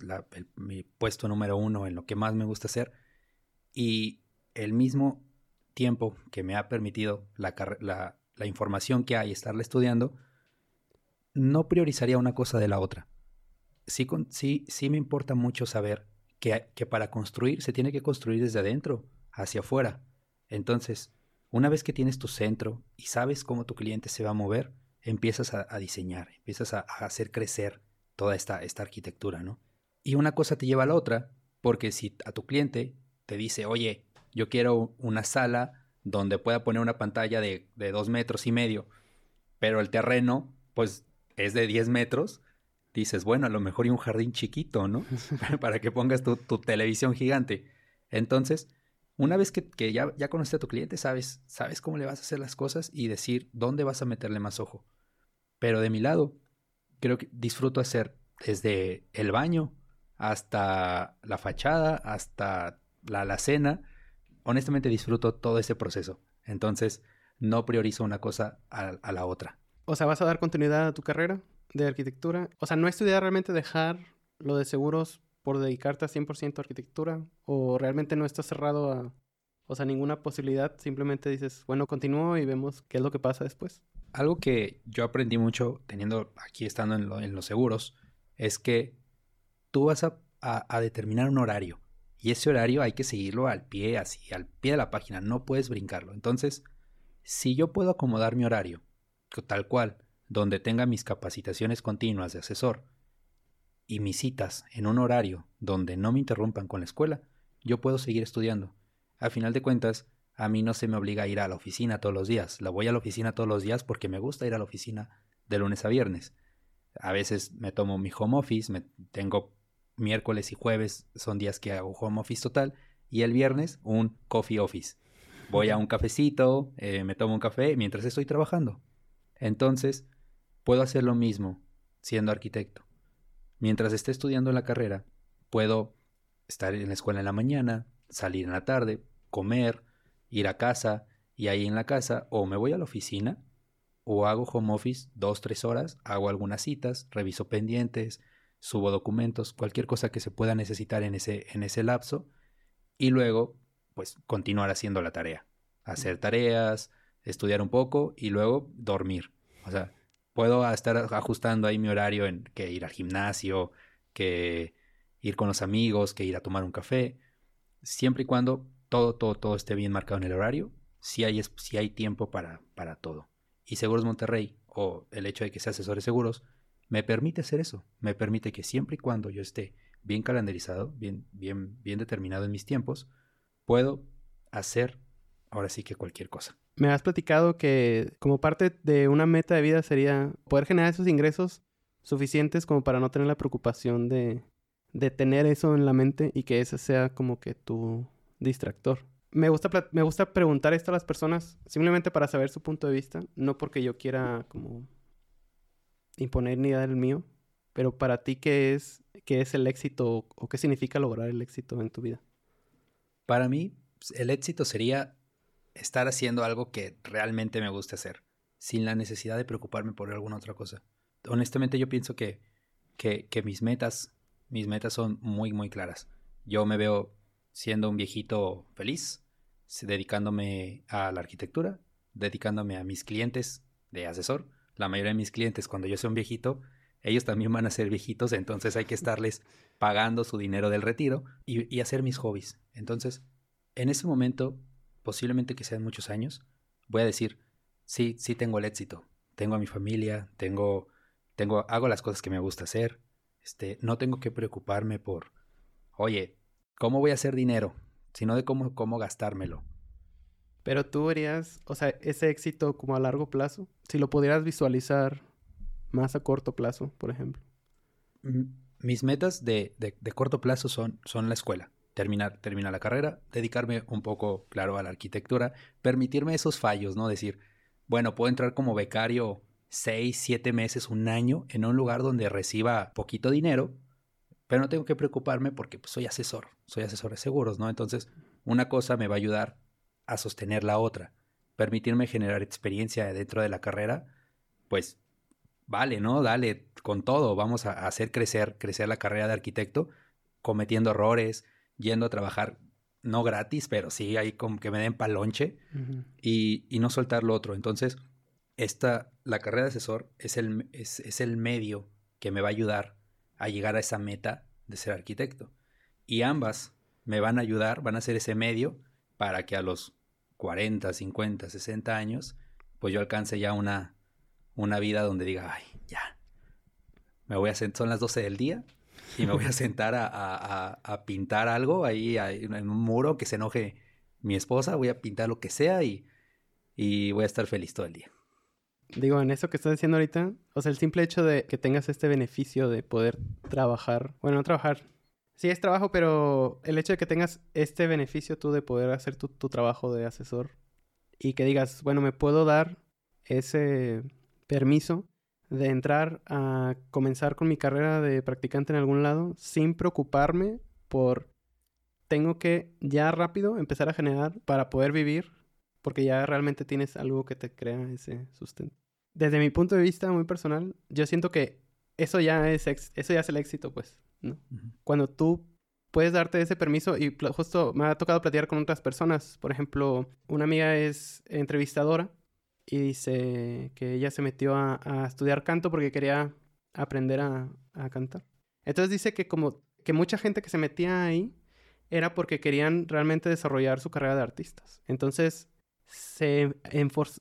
mi puesto número uno en lo que más me gusta hacer. Y el mismo tiempo que me ha permitido la, información que hay, estarla estudiando, no priorizaría una cosa de la otra. Sí, sí, sí me importa mucho saber que, que, para construir se tiene que construir desde adentro hacia afuera. Entonces, una vez que tienes tu centro y sabes cómo tu cliente se va a mover, empiezas a, diseñar, empiezas a, hacer crecer toda esta, esta arquitectura, ¿no? Y una cosa te lleva a la otra, porque si a tu cliente te dice, oye, yo quiero una sala donde pueda poner una pantalla de, dos metros y medio, pero el terreno, pues, es de 10 metros, dices, bueno, a lo mejor hay un jardín chiquito, ¿no? Para que pongas tu, televisión gigante. Entonces, una vez que, ya, ya conoces a tu cliente, sabes, sabes cómo le vas a hacer las cosas y decir dónde vas a meterle más ojo. Pero de mi lado, creo que disfruto hacer desde el baño hasta la fachada, hasta la alacena. Honestamente disfruto todo ese proceso. Entonces, no priorizo una cosa a, la otra. O sea, ¿vas a dar continuidad a tu carrera de arquitectura? O sea, ¿no estudiar realmente dejar lo de seguros por dedicarte a 100% a arquitectura? ¿O realmente no estás cerrado a, o sea, ninguna posibilidad? Simplemente dices, bueno, continúo y vemos qué es lo que pasa después algo que yo aprendí mucho teniendo aquí estando en, los seguros es que tú vas a, determinar un horario y ese horario hay que seguirlo al pie, así, al pie de la página, no puedes brincarlo. Entonces, si yo puedo acomodar mi horario tal cual, donde tenga mis capacitaciones continuas de asesor y mis citas en un horario donde no me interrumpan con la escuela, yo puedo seguir estudiando. Al final de cuentas, a mí no se me obliga a ir a la oficina todos los días. La voy a la oficina todos los días porque me gusta ir a la oficina de lunes a viernes. A veces me tomo mi home office, me tengo miércoles y jueves son días que hago home office total y el viernes un coffee office. Voy a un cafecito, eh, me tomo un café mientras estoy trabajando. Entonces, puedo hacer lo mismo siendo arquitecto. Mientras esté estudiando la carrera, puedo estar en la escuela en la mañana, salir en la tarde, comer, ir a casa y ahí en la casa o me voy a la oficina o hago home office dos, tres horas, hago algunas citas, reviso pendientes, subo documentos, cualquier cosa que se pueda necesitar en ese, en ese lapso y luego pues continuar haciendo la tarea. hacer tareas, estudiar un poco y luego dormir. O sea, puedo estar ajustando ahí mi horario en que ir al gimnasio, que ir con los amigos, que ir a tomar un café, siempre y cuando todo, todo, todo esté bien marcado en el horario, si hay, si hay tiempo para, para todo. Y Seguros Monterrey, o el hecho de que sea asesores seguros, me permite hacer eso. Me permite que siempre y cuando yo esté bien calendarizado, bien, bien, bien determinado en mis tiempos, puedo hacer ahora sí que cualquier cosa. Me has platicado que como parte de una meta de vida sería poder generar esos ingresos suficientes como para no tener la preocupación de, de tener eso en la mente y que ese sea como que tu distractor. Me gusta, me gusta preguntar esto a las personas simplemente para saber su punto de vista, no porque yo quiera como imponer ni dar el mío, pero para ti, ¿qué es, qué es el éxito o qué significa lograr el éxito en tu vida? Para mí, pues, el éxito sería estar haciendo algo que realmente me guste hacer, sin la necesidad de preocuparme por alguna otra cosa. Honestamente, yo pienso que, que, que mis metas, mis metas son muy, muy claras. Yo me veo siendo un viejito feliz, dedicándome a la arquitectura, dedicándome a mis clientes de asesor. La mayoría de mis clientes, cuando yo sea un viejito, ellos también van a ser viejitos, entonces hay que estarles pagando su dinero del retiro y, hacer mis hobbies. Entonces, en ese momento, posiblemente que sean muchos años, voy a decir, sí, sí tengo el éxito, tengo a mi familia, tengo, tengo, hago las cosas que me gusta hacer, este, no tengo que preocuparme por, oye, ¿cómo voy a hacer dinero? Sino de cómo, cómo gastármelo. Pero tú verías, o sea, ese éxito como a largo plazo, si lo pudieras visualizar más a corto plazo, por ejemplo? Mis metas de, corto plazo son, son la escuela. Terminar, terminar la carrera, dedicarme un poco, claro, a la arquitectura, permitirme esos fallos, ¿no? Decir, bueno, puedo entrar como becario seis, siete meses, un año en un lugar donde reciba poquito dinero, pero no tengo que preocuparme porque pues, soy asesor, soy asesor de seguros, ¿no? Entonces, una cosa me va a ayudar a sostener la otra. Permitirme generar experiencia dentro de la carrera, pues vale, ¿no? Dale con todo, vamos a hacer crecer, crecer la carrera de arquitecto, cometiendo errores, yendo a trabajar no gratis, pero sí ahí como que me den palonche y, y, no soltar lo otro. Entonces, esta, la carrera de asesor es el, es, es el medio que me va a ayudar a llegar a esa meta de ser arquitecto. Y ambas me van a ayudar, van a ser ese medio para que a los 40, 50, 60 años, pues yo alcance ya una, una vida donde diga, ay, ya, me voy a sentar, son las 12 del día y me voy a sentar a, pintar algo ahí en un muro que se enoje mi esposa, voy a pintar lo que sea y, y voy a estar feliz todo el día. Digo, en eso que estás diciendo ahorita, o sea, el simple hecho de que tengas este beneficio de poder trabajar, bueno, no trabajar, sí es trabajo, pero el hecho de que tengas este beneficio tú de poder hacer tu, tu trabajo de asesor y que digas, bueno, me puedo dar ese permiso de entrar a comenzar con mi carrera de practicante en algún lado sin preocuparme por tengo que ya rápido empezar a generar para poder vivir porque ya realmente tienes algo que te crea ese sustento. Desde mi punto de vista muy personal, yo siento que eso ya es eso ya es el éxito, pues, ¿no? Cuando tú puedes darte ese permiso y justo me ha tocado platicar con otras personas, por ejemplo, una amiga es entrevistadora y dice que ella se metió a, estudiar canto porque quería aprender a, cantar. Entonces dice que como que mucha gente que se metía ahí era porque querían realmente desarrollar su carrera de artistas. Entonces se,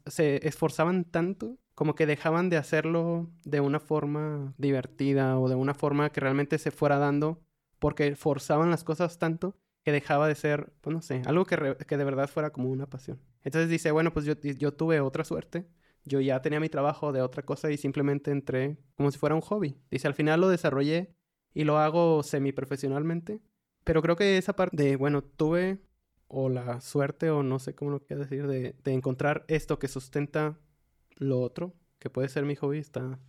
se esforzaban tanto como que dejaban de hacerlo de una forma divertida o de una forma que realmente se fuera dando porque forzaban las cosas tanto que dejaba de ser, pues no sé, algo que, que de verdad fuera como una pasión. Entonces dice, bueno, pues yo, yo tuve otra suerte. Yo ya tenía mi trabajo de otra cosa y simplemente entré como si fuera un hobby. Dice, al final lo desarrollé y lo hago semiprofesionalmente. Pero creo que esa parte de, bueno, tuve o la suerte o no sé cómo lo quiero decir, de, de encontrar esto que sustenta lo otro, que puede ser mi hobby, está,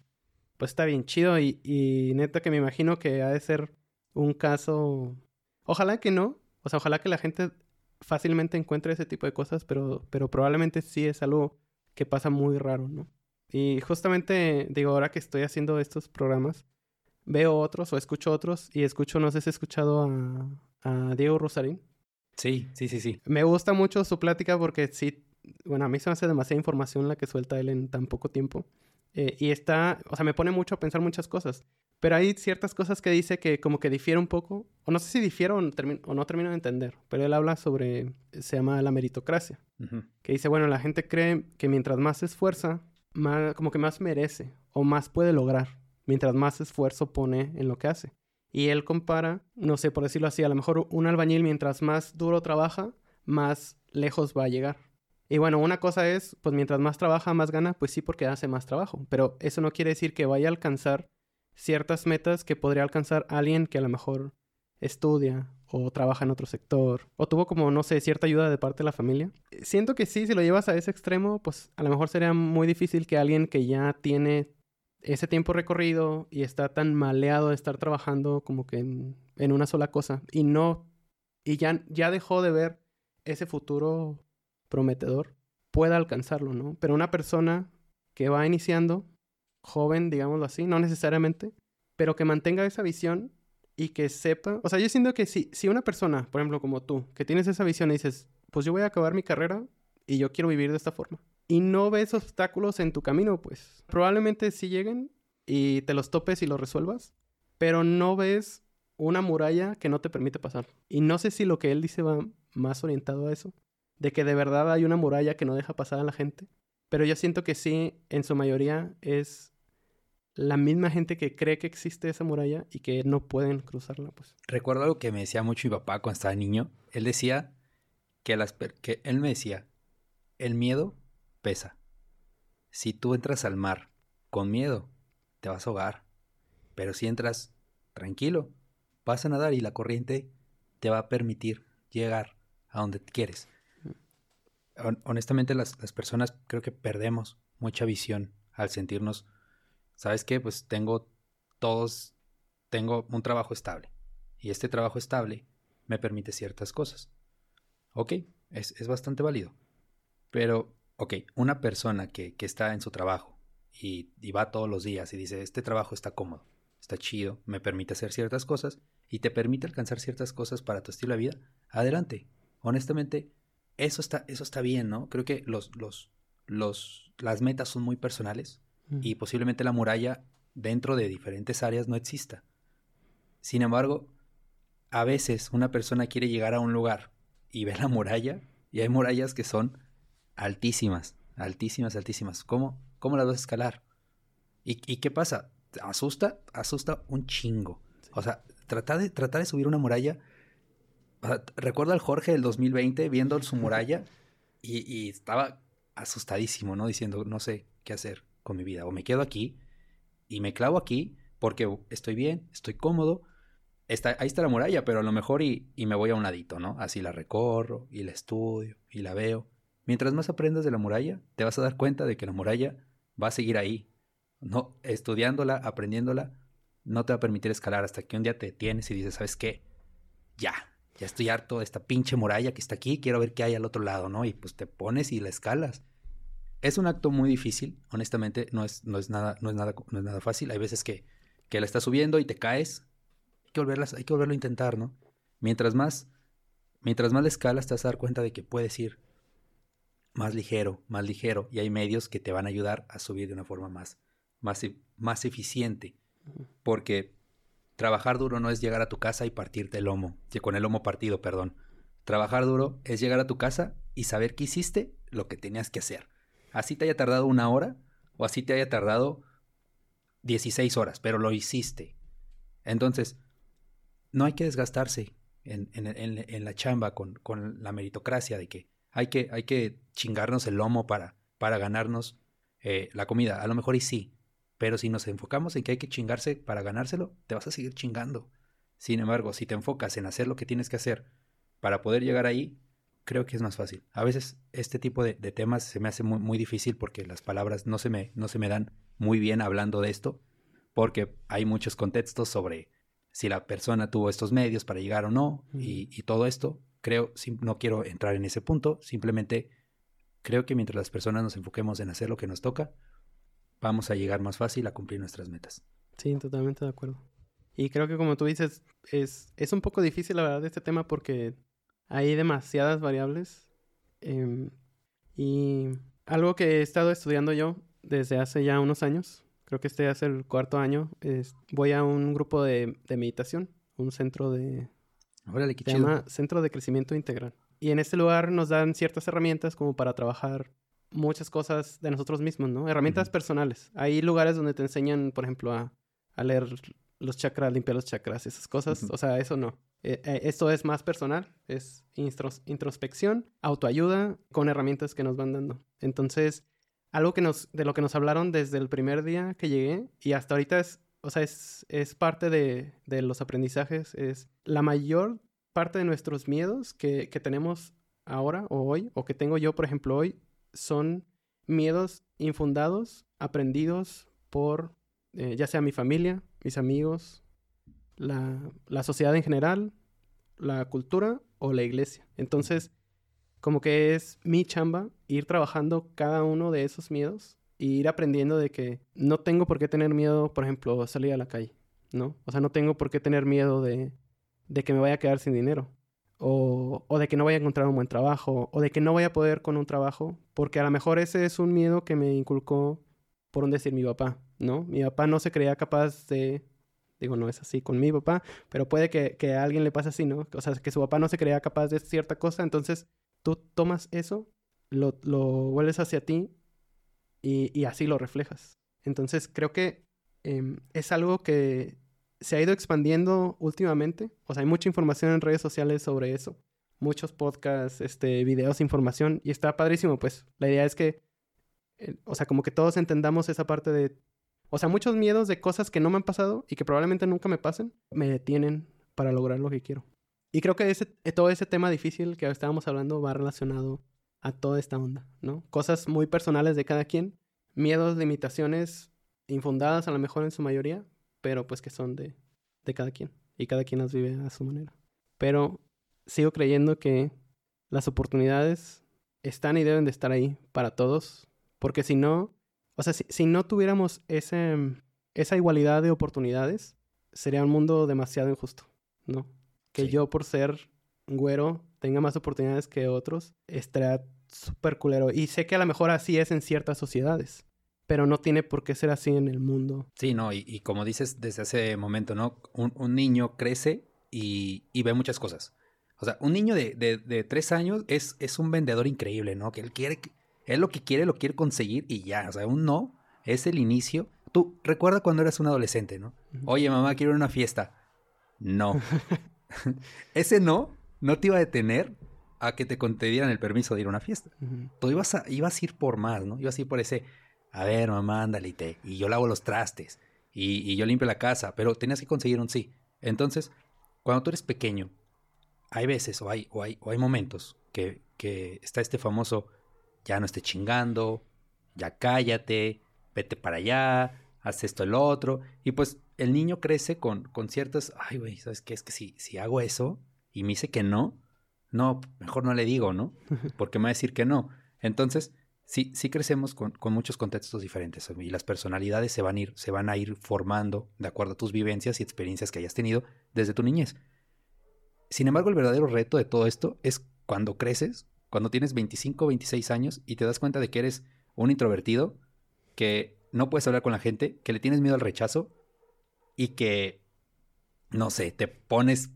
pues está bien chido y, y neta que me imagino que ha de ser un caso, ojalá que no, o sea, ojalá que la gente fácilmente encuentre ese tipo de cosas, pero, pero probablemente sí es algo que pasa muy raro, ¿no? Y justamente, digo, ahora que estoy haciendo estos programas, veo otros o escucho otros y escucho, no sé si he escuchado a, a Diego Rosarín. Sí, sí, sí, sí. Me gusta mucho su plática porque sí, bueno, a mí se me hace demasiada información la que suelta él en tan poco tiempo. Eh, y está, o sea, me pone mucho a pensar muchas cosas. Pero hay ciertas cosas que dice que como que difiere un poco, o no sé si difiere o, no termino de entender, pero él habla sobre, se llama la meritocracia, que dice, bueno, la gente cree que mientras más se esfuerza, más, como que más merece o más puede lograr, mientras más esfuerzo pone en lo que hace. Y él compara, no sé, por decirlo así, a lo mejor un albañil mientras más duro trabaja, más lejos va a llegar. Y bueno, una cosa es, pues mientras más trabaja, más gana, pues sí, porque hace más trabajo. Pero eso no quiere decir que vaya a alcanzar ciertas metas que podría alcanzar alguien que a lo mejor estudia o trabaja en otro sector o tuvo como, no sé, cierta ayuda de parte de la familia. Siento que sí, si lo llevas a ese extremo, pues a lo mejor sería muy difícil que alguien que ya tiene ese tiempo recorrido y está tan maleado de estar trabajando como que en, una sola cosa y no, y ya, ya dejó de ver ese futuro prometedor, pueda alcanzarlo, ¿no? Pero una persona que va iniciando, joven, digámoslo así, no necesariamente, pero que mantenga esa visión y que sepa, o sea, yo siento que si, si una persona, por ejemplo, como tú, que tienes esa visión y dices, pues yo voy a acabar mi carrera y yo quiero vivir de esta forma, y no ves obstáculos en tu camino, pues probablemente sí lleguen y te los topes y los resuelvas, pero no ves una muralla que no te permite pasar. Y no sé si lo que él dice va más orientado a eso, de que de verdad hay una muralla que no deja pasar a la gente, pero yo siento que sí, en su mayoría es la misma gente que cree que existe esa muralla y que no pueden cruzarla, pues. Recuerdo algo que me decía mucho mi papá cuando estaba niño. Él decía que, las, que él me decía, el miedo pesa. Si tú entras al mar con miedo, te vas a ahogar. Pero si entras tranquilo, vas a nadar y la corriente te va a permitir llegar a donde quieres. Honestamente, las, las personas creo que perdemos mucha visión al sentirnos ¿sabes qué? Pues tengo todos, tengo un trabajo estable. Y este trabajo estable me permite ciertas cosas. Ok, es, bastante válido. Pero, ok, una persona que, está en su trabajo y, y, va todos los días y dice, este trabajo está cómodo, está chido, me permite hacer ciertas cosas y te permite alcanzar ciertas cosas para tu estilo de vida, adelante. Honestamente, eso está, eso está bien, ¿no? Creo que los, los, los, las metas son muy personales y posiblemente la muralla dentro de diferentes áreas no exista. Sin embargo, a veces una persona quiere llegar a un lugar y ve la muralla y hay murallas que son altísimas, altísimas, altísimas. ¿Cómo, cómo las vas a escalar? ¿Y, qué pasa? ¿Asusta? Asusta un chingo. O sea, tratar de, tratar de subir una muralla. recuerdo al Jorge del 2020 viendo su muralla y, y estaba asustadísimo, ¿no? Diciendo, no sé qué hacer con mi vida. O me quedo aquí y me clavo aquí porque estoy bien, estoy cómodo. Está, ahí está la muralla, pero a lo mejor y, y, me voy a un ladito, ¿no? Así la recorro y la estudio y la veo. Mientras más aprendas de la muralla, te vas a dar cuenta de que la muralla va a seguir ahí. No, estudiándola, aprendiéndola, no te va a permitir escalar hasta que un día te detienes y dices, ¿sabes qué? Ya, ya estoy harto de esta pinche muralla que está aquí, quiero ver qué hay al otro lado, ¿no? Y pues te pones y la escalas. Es un acto muy difícil, honestamente, no es, no es, nada, no es, nada, no es nada fácil. Hay veces que, que la estás subiendo y te caes. Hay que, volverlas, hay que volverlo a intentar, ¿no? Mientras más, mientras más la escalas, te vas a dar cuenta de que puedes ir más ligero, más ligero, y hay medios que te van a ayudar a subir de una forma más, más, e, más eficiente. Porque trabajar duro no es llegar a tu casa y partirte el lomo, con el lomo partido, perdón. Trabajar duro es llegar a tu casa y saber que hiciste lo que tenías que hacer así te haya tardado una hora o así te haya tardado 16 horas, pero lo hiciste. Entonces, no hay que desgastarse en, la chamba con, la meritocracia de que hay, que chingarnos el lomo para, para ganarnos eh, la comida. A lo mejor y sí, pero si nos enfocamos en que hay que chingarse para ganárselo, te vas a seguir chingando. Sin embargo, si te enfocas en hacer lo que tienes que hacer para poder llegar ahí, creo que es más fácil. A veces este tipo de, temas se me hace muy, muy, difícil porque las palabras no se, me, no se me dan muy bien hablando de esto, porque hay muchos contextos sobre si la persona tuvo estos medios para llegar o no y, todo esto. Creo, no quiero entrar en ese punto, simplemente creo que mientras las personas nos enfoquemos en hacer lo que nos toca, vamos a llegar más fácil a cumplir nuestras metas. Sí, totalmente de acuerdo. Y creo que como tú dices, es, es un poco difícil la verdad este tema porque hay demasiadas variables. em, y algo que he estado estudiando yo desde hace ya unos años, creo que este es el cuarto año, es, voy a un grupo de, de meditación, un centro de, Órale, qué se chido. llama Centro de Crecimiento Integral. Y en este lugar nos dan ciertas herramientas como para trabajar muchas cosas de nosotros mismos, ¿no? Herramientas personales. Hay lugares donde te enseñan, por ejemplo, a, a leer los chakras, limpiar los chakras, esas cosas. O sea, eso no. Eh, eh, esto es más personal, es introspección, autoayuda con herramientas que nos van dando. Entonces, algo que nos, de lo que nos hablaron desde el primer día que llegué y hasta ahorita es, o sea, es, es parte de, de los aprendizajes, es la mayor parte de nuestros miedos que, que tenemos ahora o hoy, o que tengo yo, por ejemplo, hoy, son miedos infundados, aprendidos por eh, ya sea mi familia, mis amigos, la, la sociedad en general, la cultura o la iglesia. Entonces, como que es mi chamba ir trabajando cada uno de esos miedos y ir aprendiendo de que no tengo por qué tener miedo, por ejemplo, salir a la calle, ¿no? O sea, no tengo por qué tener miedo de, de que me vaya a quedar sin dinero. O, o de que no vaya a encontrar un buen trabajo. O de que no vaya a poder con un trabajo. Porque a lo mejor ese es un miedo que me inculcó, por un decir, mi papá, ¿no? Mi papá no se creía capaz de... Digo, no es así con mi papá, pero puede que, que a alguien le pase así, ¿no? O sea, que su papá no se creía capaz de cierta cosa, entonces tú tomas eso, lo, lo vuelves hacia ti y, y así lo reflejas. Entonces creo que em, es algo que se ha ido expandiendo últimamente. O sea, hay mucha información en redes sociales sobre eso. Muchos podcasts, este, videos, información. Y está padrísimo, pues. La idea es que, eh, o sea, como que todos entendamos esa parte de... O sea, muchos miedos de cosas que no me han pasado y que probablemente nunca me pasen, me detienen para lograr lo que quiero. Y creo que ese, eh, todo ese tema difícil que estábamos hablando va relacionado a toda esta onda, ¿no? Cosas muy personales de cada quien, miedos, limitaciones infundadas a lo mejor en su mayoría, pero pues que son de, de cada quien y cada quien las vive a su manera. Pero sigo creyendo que las oportunidades están y deben de estar ahí para todos, porque si no, o sea, si, si no tuviéramos ese, esa igualdad de oportunidades, sería un mundo demasiado injusto, ¿no? Que Sí. yo por ser güero tenga más oportunidades que otros, estaría súper culero. Y sé que a lo mejor así es en ciertas sociedades, pero no tiene por qué ser así en el mundo. Sí, no, y, y como dices desde ese momento, ¿no? Un, un niño crece y, y ve muchas cosas. O sea, un niño de, de, de tres años es, es un vendedor increíble, ¿no? Que él quiere, él lo que quiere lo quiere conseguir y ya. O sea, un no es el inicio. Tú recuerda cuando eras un adolescente, ¿no? Oye, mamá, quiero ir a una fiesta. No. Ese no no te iba a detener a que te concedieran el permiso de ir a una fiesta. Tú ibas a, ibas a ir por más, ¿no? Ibas a ir por ese, a ver, mamá, ándale, y, te, y yo lavo los trastes, y, y yo limpio la casa, pero tenías que conseguir un sí. Entonces, cuando tú eres pequeño, hay veces o hay, o hay, o hay momentos que, que está este famoso, ya no esté chingando, ya cállate, vete para allá, haz esto, el otro, y pues el niño crece con, con ciertas, ay, güey, ¿sabes qué? Es que si, si hago eso y me dice que no, no, mejor no le digo, ¿no? Porque me va a decir que no. Entonces, sí, sí crecemos con, con muchos contextos diferentes y las personalidades se van, a ir, se van a ir formando de acuerdo a tus vivencias y experiencias que hayas tenido desde tu niñez. Sin embargo, el verdadero reto de todo esto es cuando creces, cuando tienes 25 26 años y te das cuenta de que eres un introvertido, que no puedes hablar con la gente, que le tienes miedo al rechazo y que, no sé, te pones,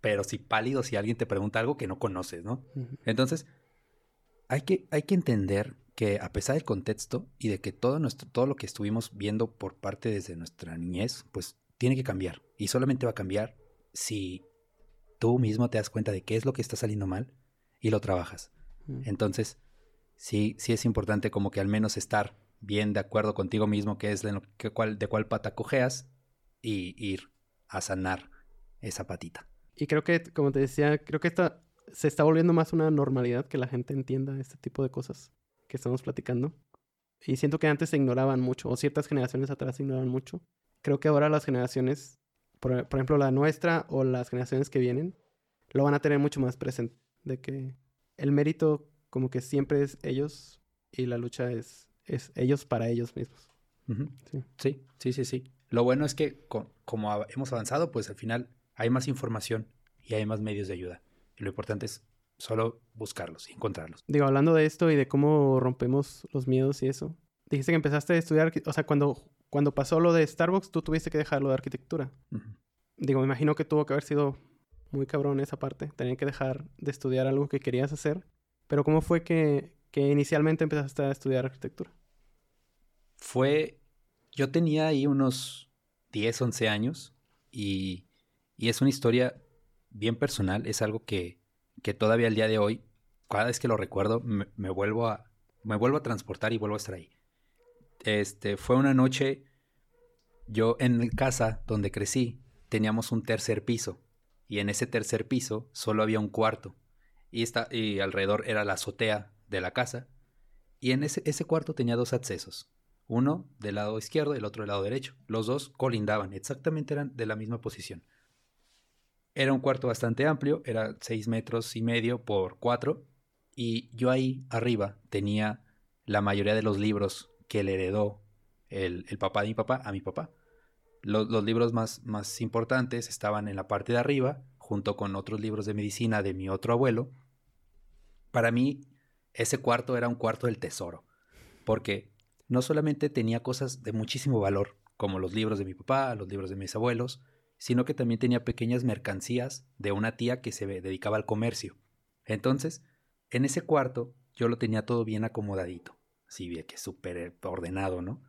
pero si pálido si alguien te pregunta algo que no conoces, ¿no? Entonces, hay que, hay que entender que a pesar del contexto y de que todo, nuestro, todo lo que estuvimos viendo por parte desde nuestra niñez, pues tiene que cambiar. Y solamente va a cambiar si tú mismo te das cuenta de qué es lo que está saliendo mal y lo trabajas. Entonces, sí, sí es importante como que al menos estar bien de acuerdo contigo mismo, que es de, lo que, cuál, de cuál pata cojeas, y ir a sanar esa patita. Y creo que, como te decía, creo que esta se está volviendo más una normalidad que la gente entienda este tipo de cosas que estamos platicando. Y siento que antes se ignoraban mucho, o ciertas generaciones atrás se ignoraban mucho. Creo que ahora las generaciones, por, por ejemplo la nuestra o las generaciones que vienen, lo van a tener mucho más presente. De que el mérito como que siempre es ellos y la lucha es, es ellos para ellos mismos. Sí. Sí, sí, sí, sí. Lo bueno es que co- como hemos avanzado, pues al final hay más información y hay más medios de ayuda. Y lo importante es solo buscarlos y encontrarlos. Digo, hablando de esto y de cómo rompemos los miedos y eso, dijiste que empezaste a estudiar, o sea, cuando, cuando pasó lo de Starbucks, tú tuviste que dejarlo de arquitectura. Digo, me imagino que tuvo que haber sido muy cabrón esa parte, tener que dejar de estudiar algo que querías hacer. Pero ¿cómo fue que, que inicialmente empezaste a estudiar arquitectura? Fue, yo tenía ahí unos 10, 11 años y, y es una historia bien personal, es algo que, que, todavía al día de hoy, cada vez que lo recuerdo, me, vuelvo a, me vuelvo a transportar y vuelvo a estar ahí. Este, fue una noche, yo en casa donde crecí, teníamos un tercer piso y en ese tercer piso solo había un cuarto y, esta, y alrededor era la azotea de la casa y en ese, ese cuarto tenía dos accesos, uno del lado izquierdo y el otro del lado derecho. Los dos colindaban, exactamente eran de la misma posición. Era un cuarto bastante amplio, era seis metros y medio por cuatro, y yo ahí arriba tenía la mayoría de los libros que le heredó el, el papá de mi papá a mi papá. Los, libros más, más importantes estaban en la parte de arriba, junto con otros libros de medicina de mi otro abuelo. Para mí, ese cuarto era un cuarto del tesoro, porque no solamente tenía cosas de muchísimo valor, como los libros de mi papá, los libros de mis abuelos, sino que también tenía pequeñas mercancías de una tía que se dedicaba al comercio. Entonces, en ese cuarto yo lo tenía todo bien acomodadito, así bien que súper ordenado, ¿no?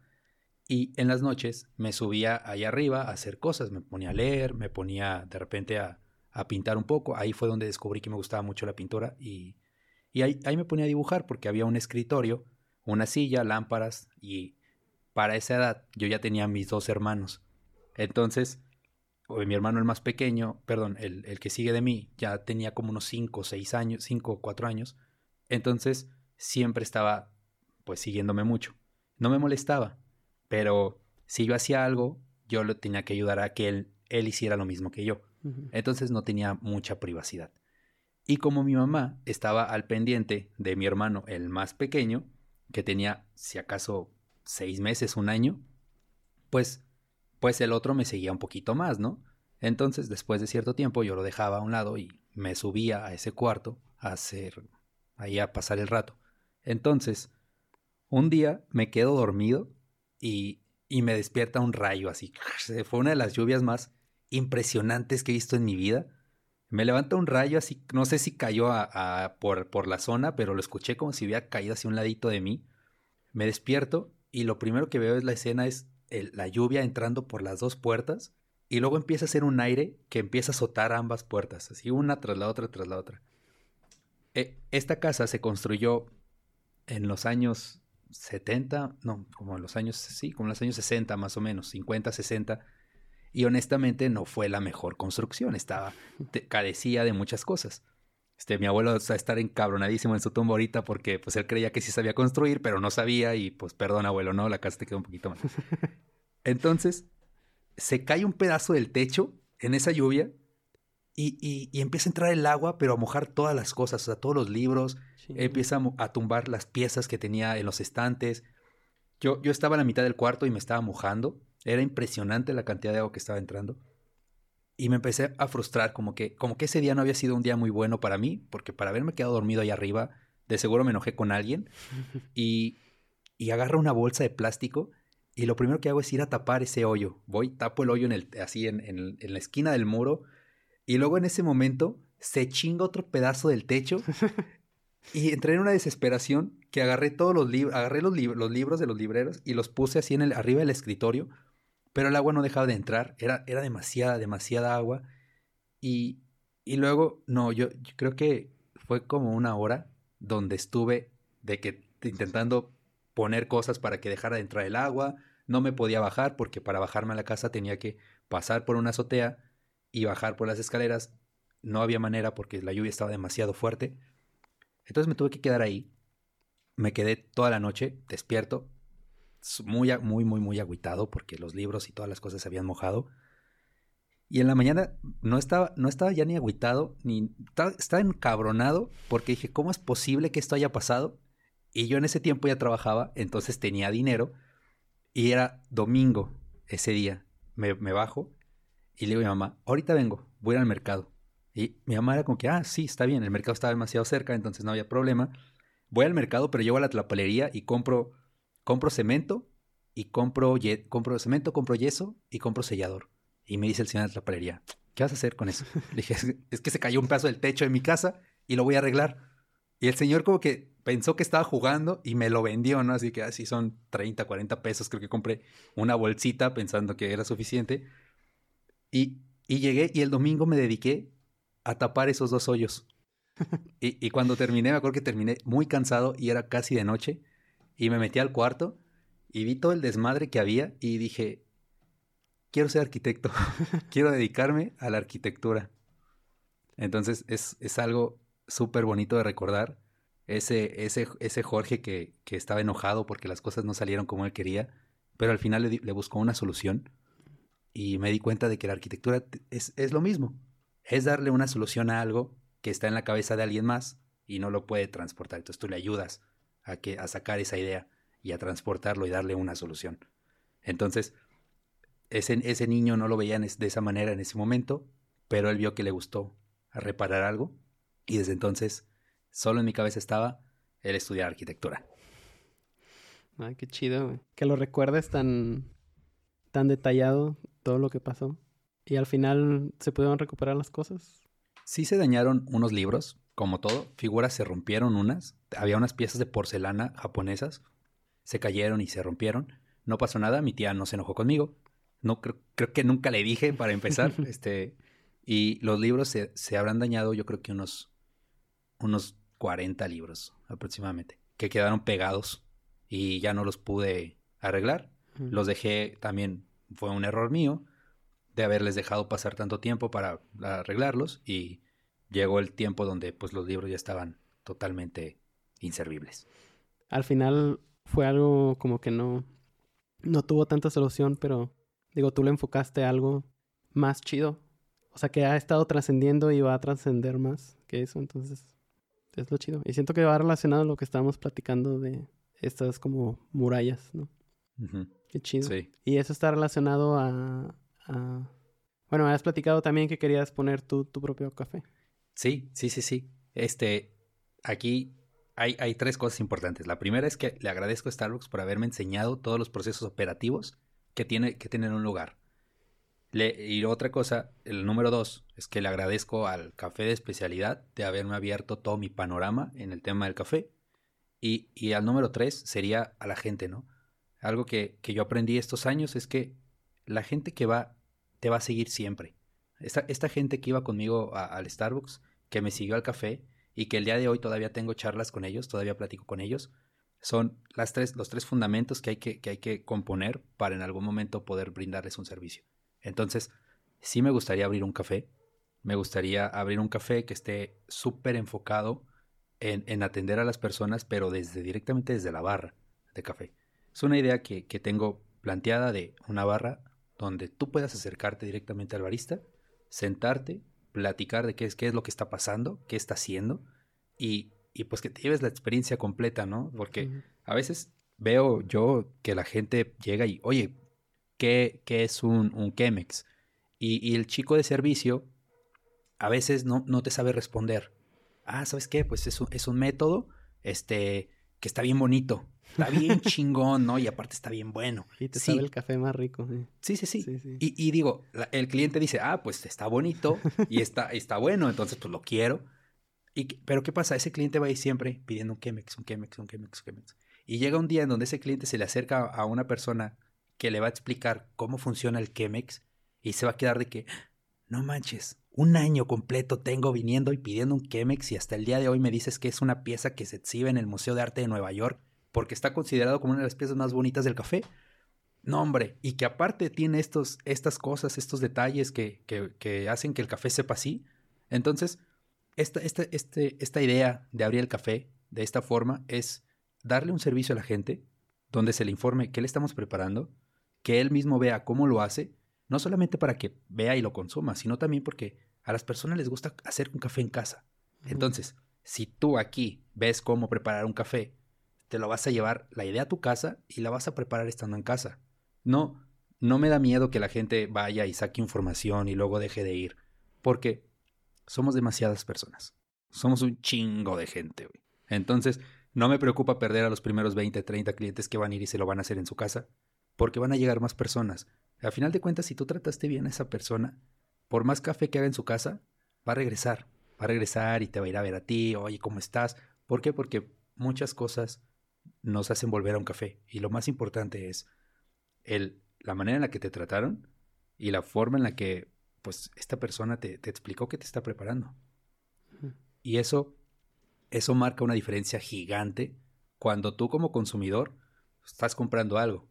Y en las noches me subía ahí arriba a hacer cosas, me ponía a leer, me ponía de repente a, a pintar un poco, ahí fue donde descubrí que me gustaba mucho la pintura y, y ahí, ahí me ponía a dibujar porque había un escritorio una silla, lámparas y para esa edad yo ya tenía mis dos hermanos. Entonces, mi hermano el más pequeño, perdón, el, el que sigue de mí, ya tenía como unos 5 o 6 años, 5 o 4 años. Entonces, siempre estaba pues siguiéndome mucho. No me molestaba, pero si yo hacía algo, yo le tenía que ayudar a que él, él hiciera lo mismo que yo. Entonces no tenía mucha privacidad. Y como mi mamá estaba al pendiente de mi hermano, el más pequeño, que tenía, si acaso, seis meses, un año, pues, pues el otro me seguía un poquito más, ¿no? Entonces, después de cierto tiempo, yo lo dejaba a un lado y me subía a ese cuarto a hacer, ahí a pasar el rato. Entonces, un día me quedo dormido y, y me despierta un rayo así. Fue una de las lluvias más impresionantes que he visto en mi vida. Me levanta un rayo así, no sé si cayó a, por, por, la zona, pero lo escuché como si hubiera caído así un ladito de mí. Me despierto y lo primero que veo es la escena es la lluvia entrando por las dos puertas y luego empieza a hacer un aire que empieza a azotar ambas puertas, así una tras la otra tras la otra. E, esta casa se construyó en los años 70, no, como en los años, sí, como en los años 60 más o menos, 50, 60 y honestamente no fue la mejor construcción, estaba, carecía de muchas cosas. Este, mi abuelo está a estar encabronadísimo en su tumba ahorita porque pues él creía que sí sabía construir, pero no sabía y pues perdón abuelo, no, la casa te quedó un poquito mal. Entonces, se cae un pedazo del techo en esa lluvia y, y, empieza a entrar el agua, pero a mojar todas las cosas, o sea, todos los libros, empieza a, tumbar las piezas que tenía en los estantes. Yo, yo estaba en la mitad del cuarto y me estaba mojando era impresionante la cantidad de agua que estaba entrando. Y me empecé a frustrar, como que, como que ese día no había sido un día muy bueno para mí, porque para haberme quedado dormido ahí arriba, de seguro me enojé con alguien. Y, y agarro una bolsa de plástico y lo primero que hago es ir a tapar ese hoyo. Voy, tapo el hoyo en el, así en, en, en la esquina del muro. Y luego en ese momento se chinga otro pedazo del techo Y entré en una desesperación que agarré todos los libros, agarré los, los, libros de los libreros y los puse así en el, arriba del escritorio, pero el agua no dejaba de entrar, era, era demasiada, demasiada agua. Y, y luego, no, yo, creo que fue como una hora donde estuve de que intentando poner cosas para que dejara de entrar el agua, no me podía bajar porque para bajarme a la casa tenía que pasar por una azotea y bajar por las escaleras. No había manera porque la lluvia estaba demasiado fuerte. Entonces me tuve que quedar ahí. Me quedé toda la noche despierto, muy, muy, muy, muy agüitado porque los libros y todas las cosas se habían mojado. Y en la mañana no estaba, no estaba ya ni agüitado, ni estaba, encabronado porque dije, ¿cómo es posible que esto haya pasado? Y yo en ese tiempo ya trabajaba, entonces tenía dinero y era domingo ese día. Me, me bajo y le digo a mi mamá, ahorita vengo, voy al mercado. Y mi mamá era como que, ah, sí, está bien, el mercado estaba demasiado cerca, entonces no había problema. Voy al mercado, pero llego a la tlapalería y compro, compro cemento y compro, compro cemento, compro yeso y compro sellador. Y me dice el señor de la tlapalería, ¿qué vas a hacer con eso? Le dije, es que se cayó un pedazo del techo de mi casa y lo voy a arreglar. Y el señor como que pensó que estaba jugando y me lo vendió, ¿no? Así que así son 30, 40 pesos. Creo que compré una bolsita pensando que era suficiente. Y, y llegué y el domingo me dediqué a tapar esos dos hoyos. y, cuando terminé, me acuerdo que terminé muy cansado y era casi de noche. Y me metí al cuarto y vi todo el desmadre que había y dije, quiero ser arquitecto, quiero dedicarme a la arquitectura. Entonces es, es algo súper bonito de recordar. Ese, ese, ese Jorge que, que, estaba enojado porque las cosas no salieron como él quería, pero al final le, le buscó una solución y me di cuenta de que la arquitectura es, es lo mismo es darle una solución a algo que está en la cabeza de alguien más y no lo puede transportar. Entonces tú le ayudas a, que, a sacar esa idea y a transportarlo y darle una solución. Entonces, ese, ese niño no lo veía de esa manera en ese momento, pero él vio que le gustó reparar algo y desde entonces solo en mi cabeza estaba el estudiar arquitectura. Ay, qué chido, Que lo recuerdes tan, tan detallado todo lo que pasó. ¿Y al final se pudieron recuperar las cosas? Sí se dañaron unos libros, como todo. Figuras se rompieron unas. Había unas piezas de porcelana japonesas. Se cayeron y se rompieron. No pasó nada. Mi tía no se enojó conmigo. No creo, creo que nunca le dije para empezar. este, y los libros se, se, habrán dañado, yo creo que unos, unos 40 libros aproximadamente, que quedaron pegados y ya no los pude arreglar. Los dejé también, fue un error mío de haberles dejado pasar tanto tiempo para arreglarlos y llegó el tiempo donde pues los libros ya estaban totalmente inservibles. Al final fue algo como que no no tuvo tanta solución, pero digo, tú le enfocaste a algo más chido. O sea, que ha estado trascendiendo y va a trascender más que eso, entonces es lo chido. Y siento que va relacionado a lo que estábamos platicando de estas como murallas, ¿no? Qué chido. Sí. Y eso está relacionado a, Ah, bueno, has platicado también que querías poner tu, tu propio café. Sí, sí, sí, sí. Este, aquí hay, hay, tres cosas importantes. La primera es que le agradezco a Starbucks por haberme enseñado todos los procesos operativos que tiene que tener un lugar. Le, y otra cosa, el número dos, es que le agradezco al café de especialidad de haberme abierto todo mi panorama en el tema del café. Y, y al número tres sería a la gente, ¿no? Algo que, que yo aprendí estos años es que la gente que va te va a seguir siempre. Esta, esta gente que iba conmigo al Starbucks, que me siguió al café y que el día de hoy todavía tengo charlas con ellos, todavía platico con ellos, son las tres, los tres fundamentos que hay que, que hay que componer para en algún momento poder brindarles un servicio. Entonces, sí me gustaría abrir un café, me gustaría abrir un café que esté súper enfocado en, en, atender a las personas, pero desde directamente desde la barra de café. Es una idea que, que tengo planteada de una barra donde tú puedas acercarte directamente al barista, sentarte, platicar de qué es, qué es lo que está pasando, qué está haciendo y, y pues que te lleves la experiencia completa, ¿no? Porque a veces veo yo que la gente llega y, oye, ¿qué, qué es un, un Chemex? Y, y, el chico de servicio a veces no, no te sabe responder. Ah, ¿sabes qué? Pues es un, es un método este, que está bien bonito. Está bien chingón, ¿no? Y aparte está bien bueno. Y te sabe el café más rico. Sí, sí, sí. Y, digo, el cliente dice, ah, pues está bonito y está, está bueno, entonces pues lo quiero. Y, pero ¿qué pasa? Ese cliente va ahí siempre pidiendo un Chemex, un Chemex, un Chemex, un Chemex. Y llega un día en donde ese cliente se le acerca a una persona que le va a explicar cómo funciona el Chemex y se va a quedar de que, no manches, un año completo tengo viniendo y pidiendo un Chemex y hasta el día de hoy me dices que es una pieza que se exhibe en el Museo de Arte de Nueva York porque está considerado como una de las piezas más bonitas del café. No, hombre, y que aparte tiene estos, estas cosas, estos detalles que, que, hacen que el café sepa así. Entonces, esta, esta, este, esta idea de abrir el café de esta forma es darle un servicio a la gente donde se le informe qué le estamos preparando, que él mismo vea cómo lo hace, no solamente para que vea y lo consuma, sino también porque a las personas les gusta hacer un café en casa. Entonces, si tú aquí ves cómo preparar un café te lo vas a llevar la idea a tu casa y la vas a preparar estando en casa. No, no me da miedo que la gente vaya y saque información y luego deje de ir, porque somos demasiadas personas. Somos un chingo de gente, güey. Entonces, no me preocupa perder a los primeros 20, 30 clientes que van a ir y se lo van a hacer en su casa, porque van a llegar más personas. Al final de cuentas, si tú trataste bien a esa persona, por más café que haga en su casa, va a regresar. Va a regresar y te va a ir a ver a ti, oye, ¿cómo estás? ¿Por qué? Porque muchas cosas nos hacen volver a un café. Y lo más importante es el, la manera en la que te trataron y la forma en la que pues esta persona te, te explicó que te está preparando. Y eso, eso marca una diferencia gigante cuando tú como consumidor estás comprando algo.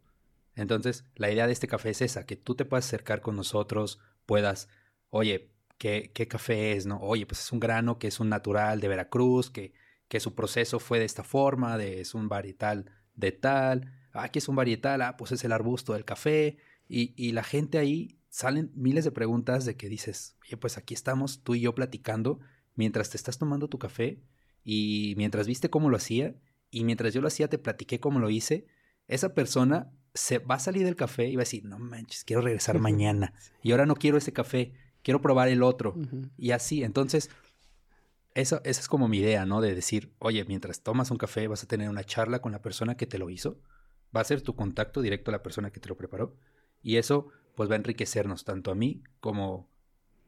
Entonces, la idea de este café es esa, que tú te puedas acercar con nosotros, puedas, oye, ¿qué, qué café es? ¿No? Oye, pues es un grano que es un natural de Veracruz, que, que su proceso fue de esta forma, de, es un varietal de tal, aquí es un varietal, ah, pues es el arbusto del café, y, y la gente ahí salen miles de preguntas de que dices, oye, pues aquí estamos tú y yo platicando mientras te estás tomando tu café y mientras viste cómo lo hacía y mientras yo lo hacía te platiqué cómo lo hice, esa persona se va a salir del café y va a decir, no manches, quiero regresar mañana y ahora no quiero ese café, quiero probar el otro y así, entonces... Eso, esa es como mi idea, ¿no? De decir, oye, mientras tomas un café vas a tener una charla con la persona que te lo hizo, va a ser tu contacto directo a la persona que te lo preparó, y eso pues va a enriquecernos tanto a mí como,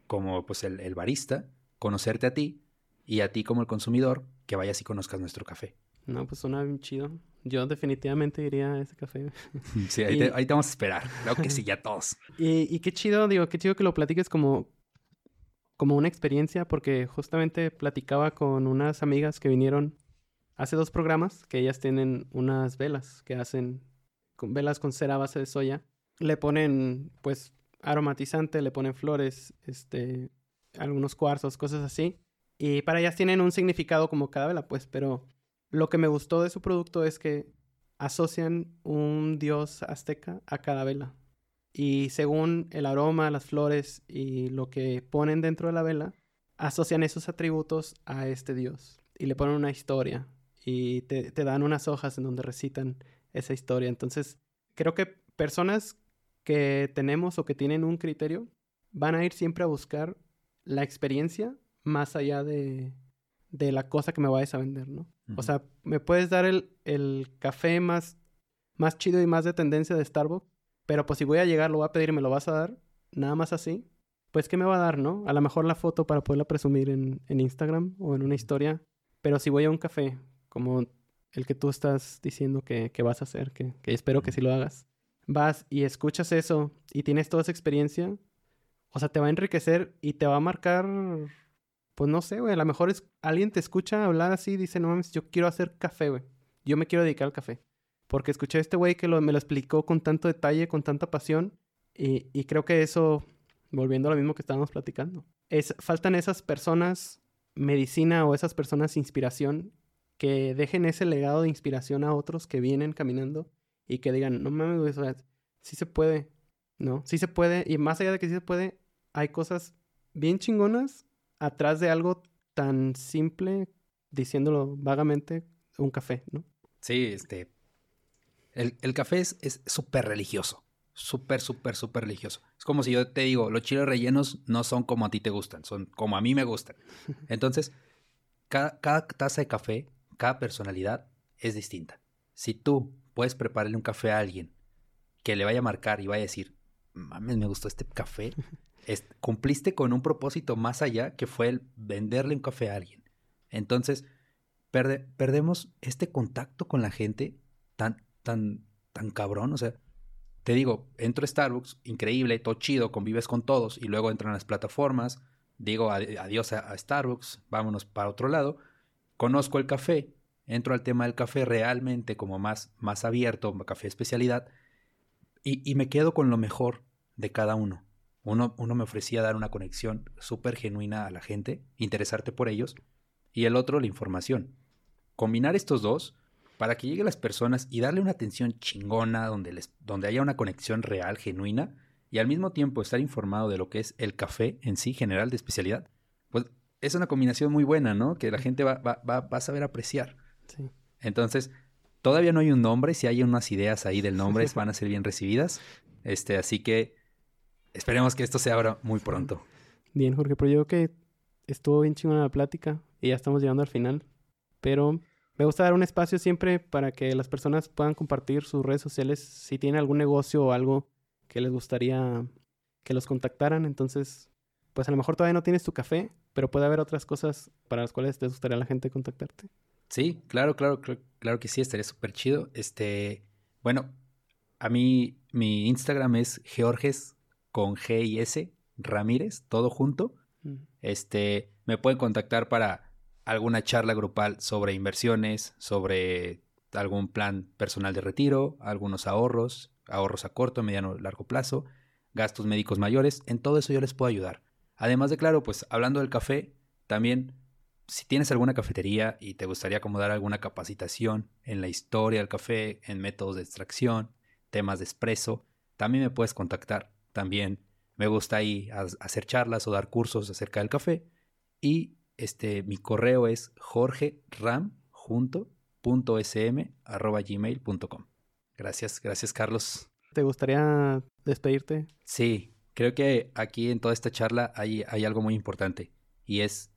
como pues el, el barista, conocerte a ti y a ti como el consumidor que vayas y conozcas nuestro café. No, pues suena bien chido. Yo definitivamente iría a ese café. Sí, ahí, Y- te, ahí te vamos a esperar. Claro que sí, ya todos. Y, y qué chido, digo, qué chido que lo platiques como, como una experiencia, porque justamente platicaba con unas amigas que vinieron hace dos programas, que ellas tienen unas velas que hacen con velas con cera a base de soya. Le ponen, pues, aromatizante, le ponen flores, este, algunos cuarzos, cosas así. Y para ellas tienen un significado como cada vela, pues, pero lo que me gustó de su producto es que asocian un dios azteca a cada vela. Y según el aroma, las flores y lo que ponen dentro de la vela, asocian esos atributos a este dios. Y le ponen una historia. Y te, te dan unas hojas en donde recitan esa historia. Entonces, creo que personas que tenemos o que tienen un criterio van a ir siempre a buscar la experiencia más allá de, de la cosa que me vayas a vender, ¿no? O sea, me puedes dar el, el café más, más chido y más de tendencia de Starbucks, pero pues si voy a llegar, lo voy a pedir y me lo vas a dar, nada más así, pues ¿qué me va a dar, no? A lo mejor la foto para poderla presumir en, en Instagram o en una historia, pero si voy a un café, como el que tú estás diciendo que, que vas a hacer, que, espero que sí lo hagas, vas y escuchas eso y tienes toda esa experiencia, o sea, te va a enriquecer y te va a marcar, pues no sé, güey, a lo mejor es, alguien te escucha hablar así y dice, no mames, yo quiero hacer café, güey. Yo me quiero dedicar al café. Porque escuché a este güey que lo- me lo explicó con tanto detalle, con tanta pasión. Y, y creo que eso, volviendo a lo mismo que estábamos platicando, es, faltan esas personas medicina o esas personas inspiración que dejen ese legado de inspiración a otros que vienen caminando y que digan, no mames, o sea, sí se puede, ¿no? Sí se puede. Y más allá de que sí se puede, hay cosas bien chingonas atrás de algo tan simple, diciéndolo vagamente, un café, ¿no? Sí, este. El, el café es es súper religioso. Súper, súper, súper religioso. Es como si yo te digo, los chiles rellenos no son como a ti te gustan, son como a mí me gustan. Entonces, cada, cada taza de café, cada personalidad es distinta. Si tú puedes prepararle un café a alguien que le vaya a marcar y vaya a decir, mames, me gustó este café, es- cumpliste con un propósito más allá que fue el venderle un café a alguien. Entonces, perde- perdemos este contacto con la gente tan, tan, tan cabrón. O sea, te digo, entro a Starbucks, increíble, todo chido, convives con todos y luego entran las plataformas, digo adi- adiós a, a Starbucks, vámonos para otro lado, conozco el café, entro al tema del café realmente como más, más abierto, café especialidad, y, y me quedo con lo mejor de cada uno. Uno, uno me ofrecía dar una conexión súper genuina a la gente, interesarte por ellos, y el otro la información. Combinar estos dos para que lleguen las personas y darle una atención chingona donde, les, donde haya una conexión real, genuina, y al mismo tiempo estar informado de lo que es el café en sí, general de especialidad, pues es una combinación muy buena, ¿no? Que la gente va, va, va, va a saber apreciar. Sí. Entonces, todavía no hay un nombre, si hay unas ideas ahí del nombre, van a ser bien recibidas. Este, así que esperemos que esto se abra muy pronto. Bien, Jorge, pero yo creo que estuvo bien chingona la plática y ya estamos llegando al final. Pero me gusta dar un espacio siempre para que las personas puedan compartir sus redes sociales si tienen algún negocio o algo que les gustaría que los contactaran. Entonces, pues a lo mejor todavía no tienes tu café, pero puede haber otras cosas para las cuales te gustaría a la gente contactarte. Sí, claro, claro, claro, claro que sí, estaría súper chido. Este, bueno, a mí mi Instagram es Georges con G y S Ramírez, todo junto. Mm. Este, me pueden contactar para alguna charla grupal sobre inversiones, sobre algún plan personal de retiro, algunos ahorros, ahorros a corto, mediano, largo plazo, gastos médicos mayores, en todo eso yo les puedo ayudar. Además de claro, pues hablando del café, también si tienes alguna cafetería y te gustaría acomodar alguna capacitación en la historia del café, en métodos de extracción, temas de espresso, también me puedes contactar. También me gusta ahí hacer charlas o dar cursos acerca del café. Y este, mi correo es jorgeram.sm.gmail.com. Gracias, gracias Carlos. ¿Te gustaría despedirte? Sí, creo que aquí en toda esta charla hay, hay algo muy importante y es,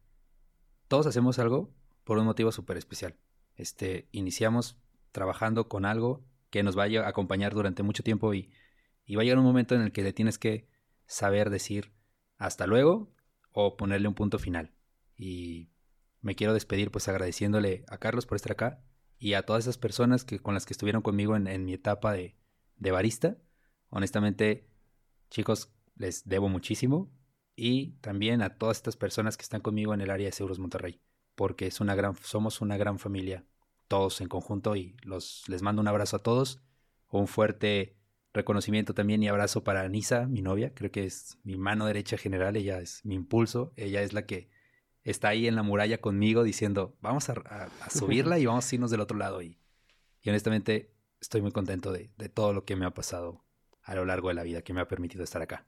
todos hacemos algo por un motivo súper especial. Este, iniciamos trabajando con algo que nos vaya a acompañar durante mucho tiempo y, y va a llegar un momento en el que le tienes que saber decir hasta luego o ponerle un punto final. Y me quiero despedir pues agradeciéndole a Carlos por estar acá y a todas esas personas que, con las que estuvieron conmigo en, mi etapa de, de barista. Honestamente, chicos, les debo muchísimo. Y también a todas estas personas que están conmigo en el área de Seguros Monterrey. Porque es una gran, somos una gran familia, todos en conjunto. Y los, les mando un abrazo a todos. Un fuerte reconocimiento también y abrazo para Nisa, mi novia. Creo que es mi mano derecha general. Ella es mi impulso. Ella es la que está ahí en la muralla conmigo diciendo, vamos a, subirla y vamos a irnos del otro lado. Y, honestamente estoy muy contento de, de, todo lo que me ha pasado a lo largo de la vida, que me ha permitido estar acá.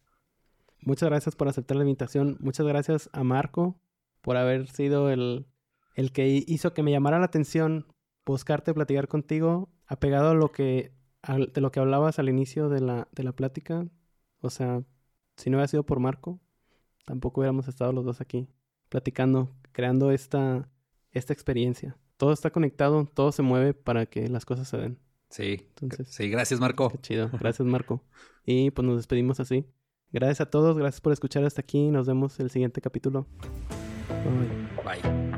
Muchas gracias por aceptar la invitación. Muchas gracias a Marco por haber sido el, el que hizo que me llamara la atención buscarte, platicar contigo, apegado a lo que, de lo que hablabas al inicio de la, de la plática. O sea, si no hubiera sido por Marco, tampoco hubiéramos estado los dos aquí platicando, creando esta, esta experiencia. Todo está conectado, todo se mueve para que las cosas se den. Sí. Entonces, sí, gracias Marco. chido, gracias Marco. Y pues nos despedimos así. Gracias a todos, gracias por escuchar hasta aquí. Nos vemos el siguiente capítulo. Bye. Bye.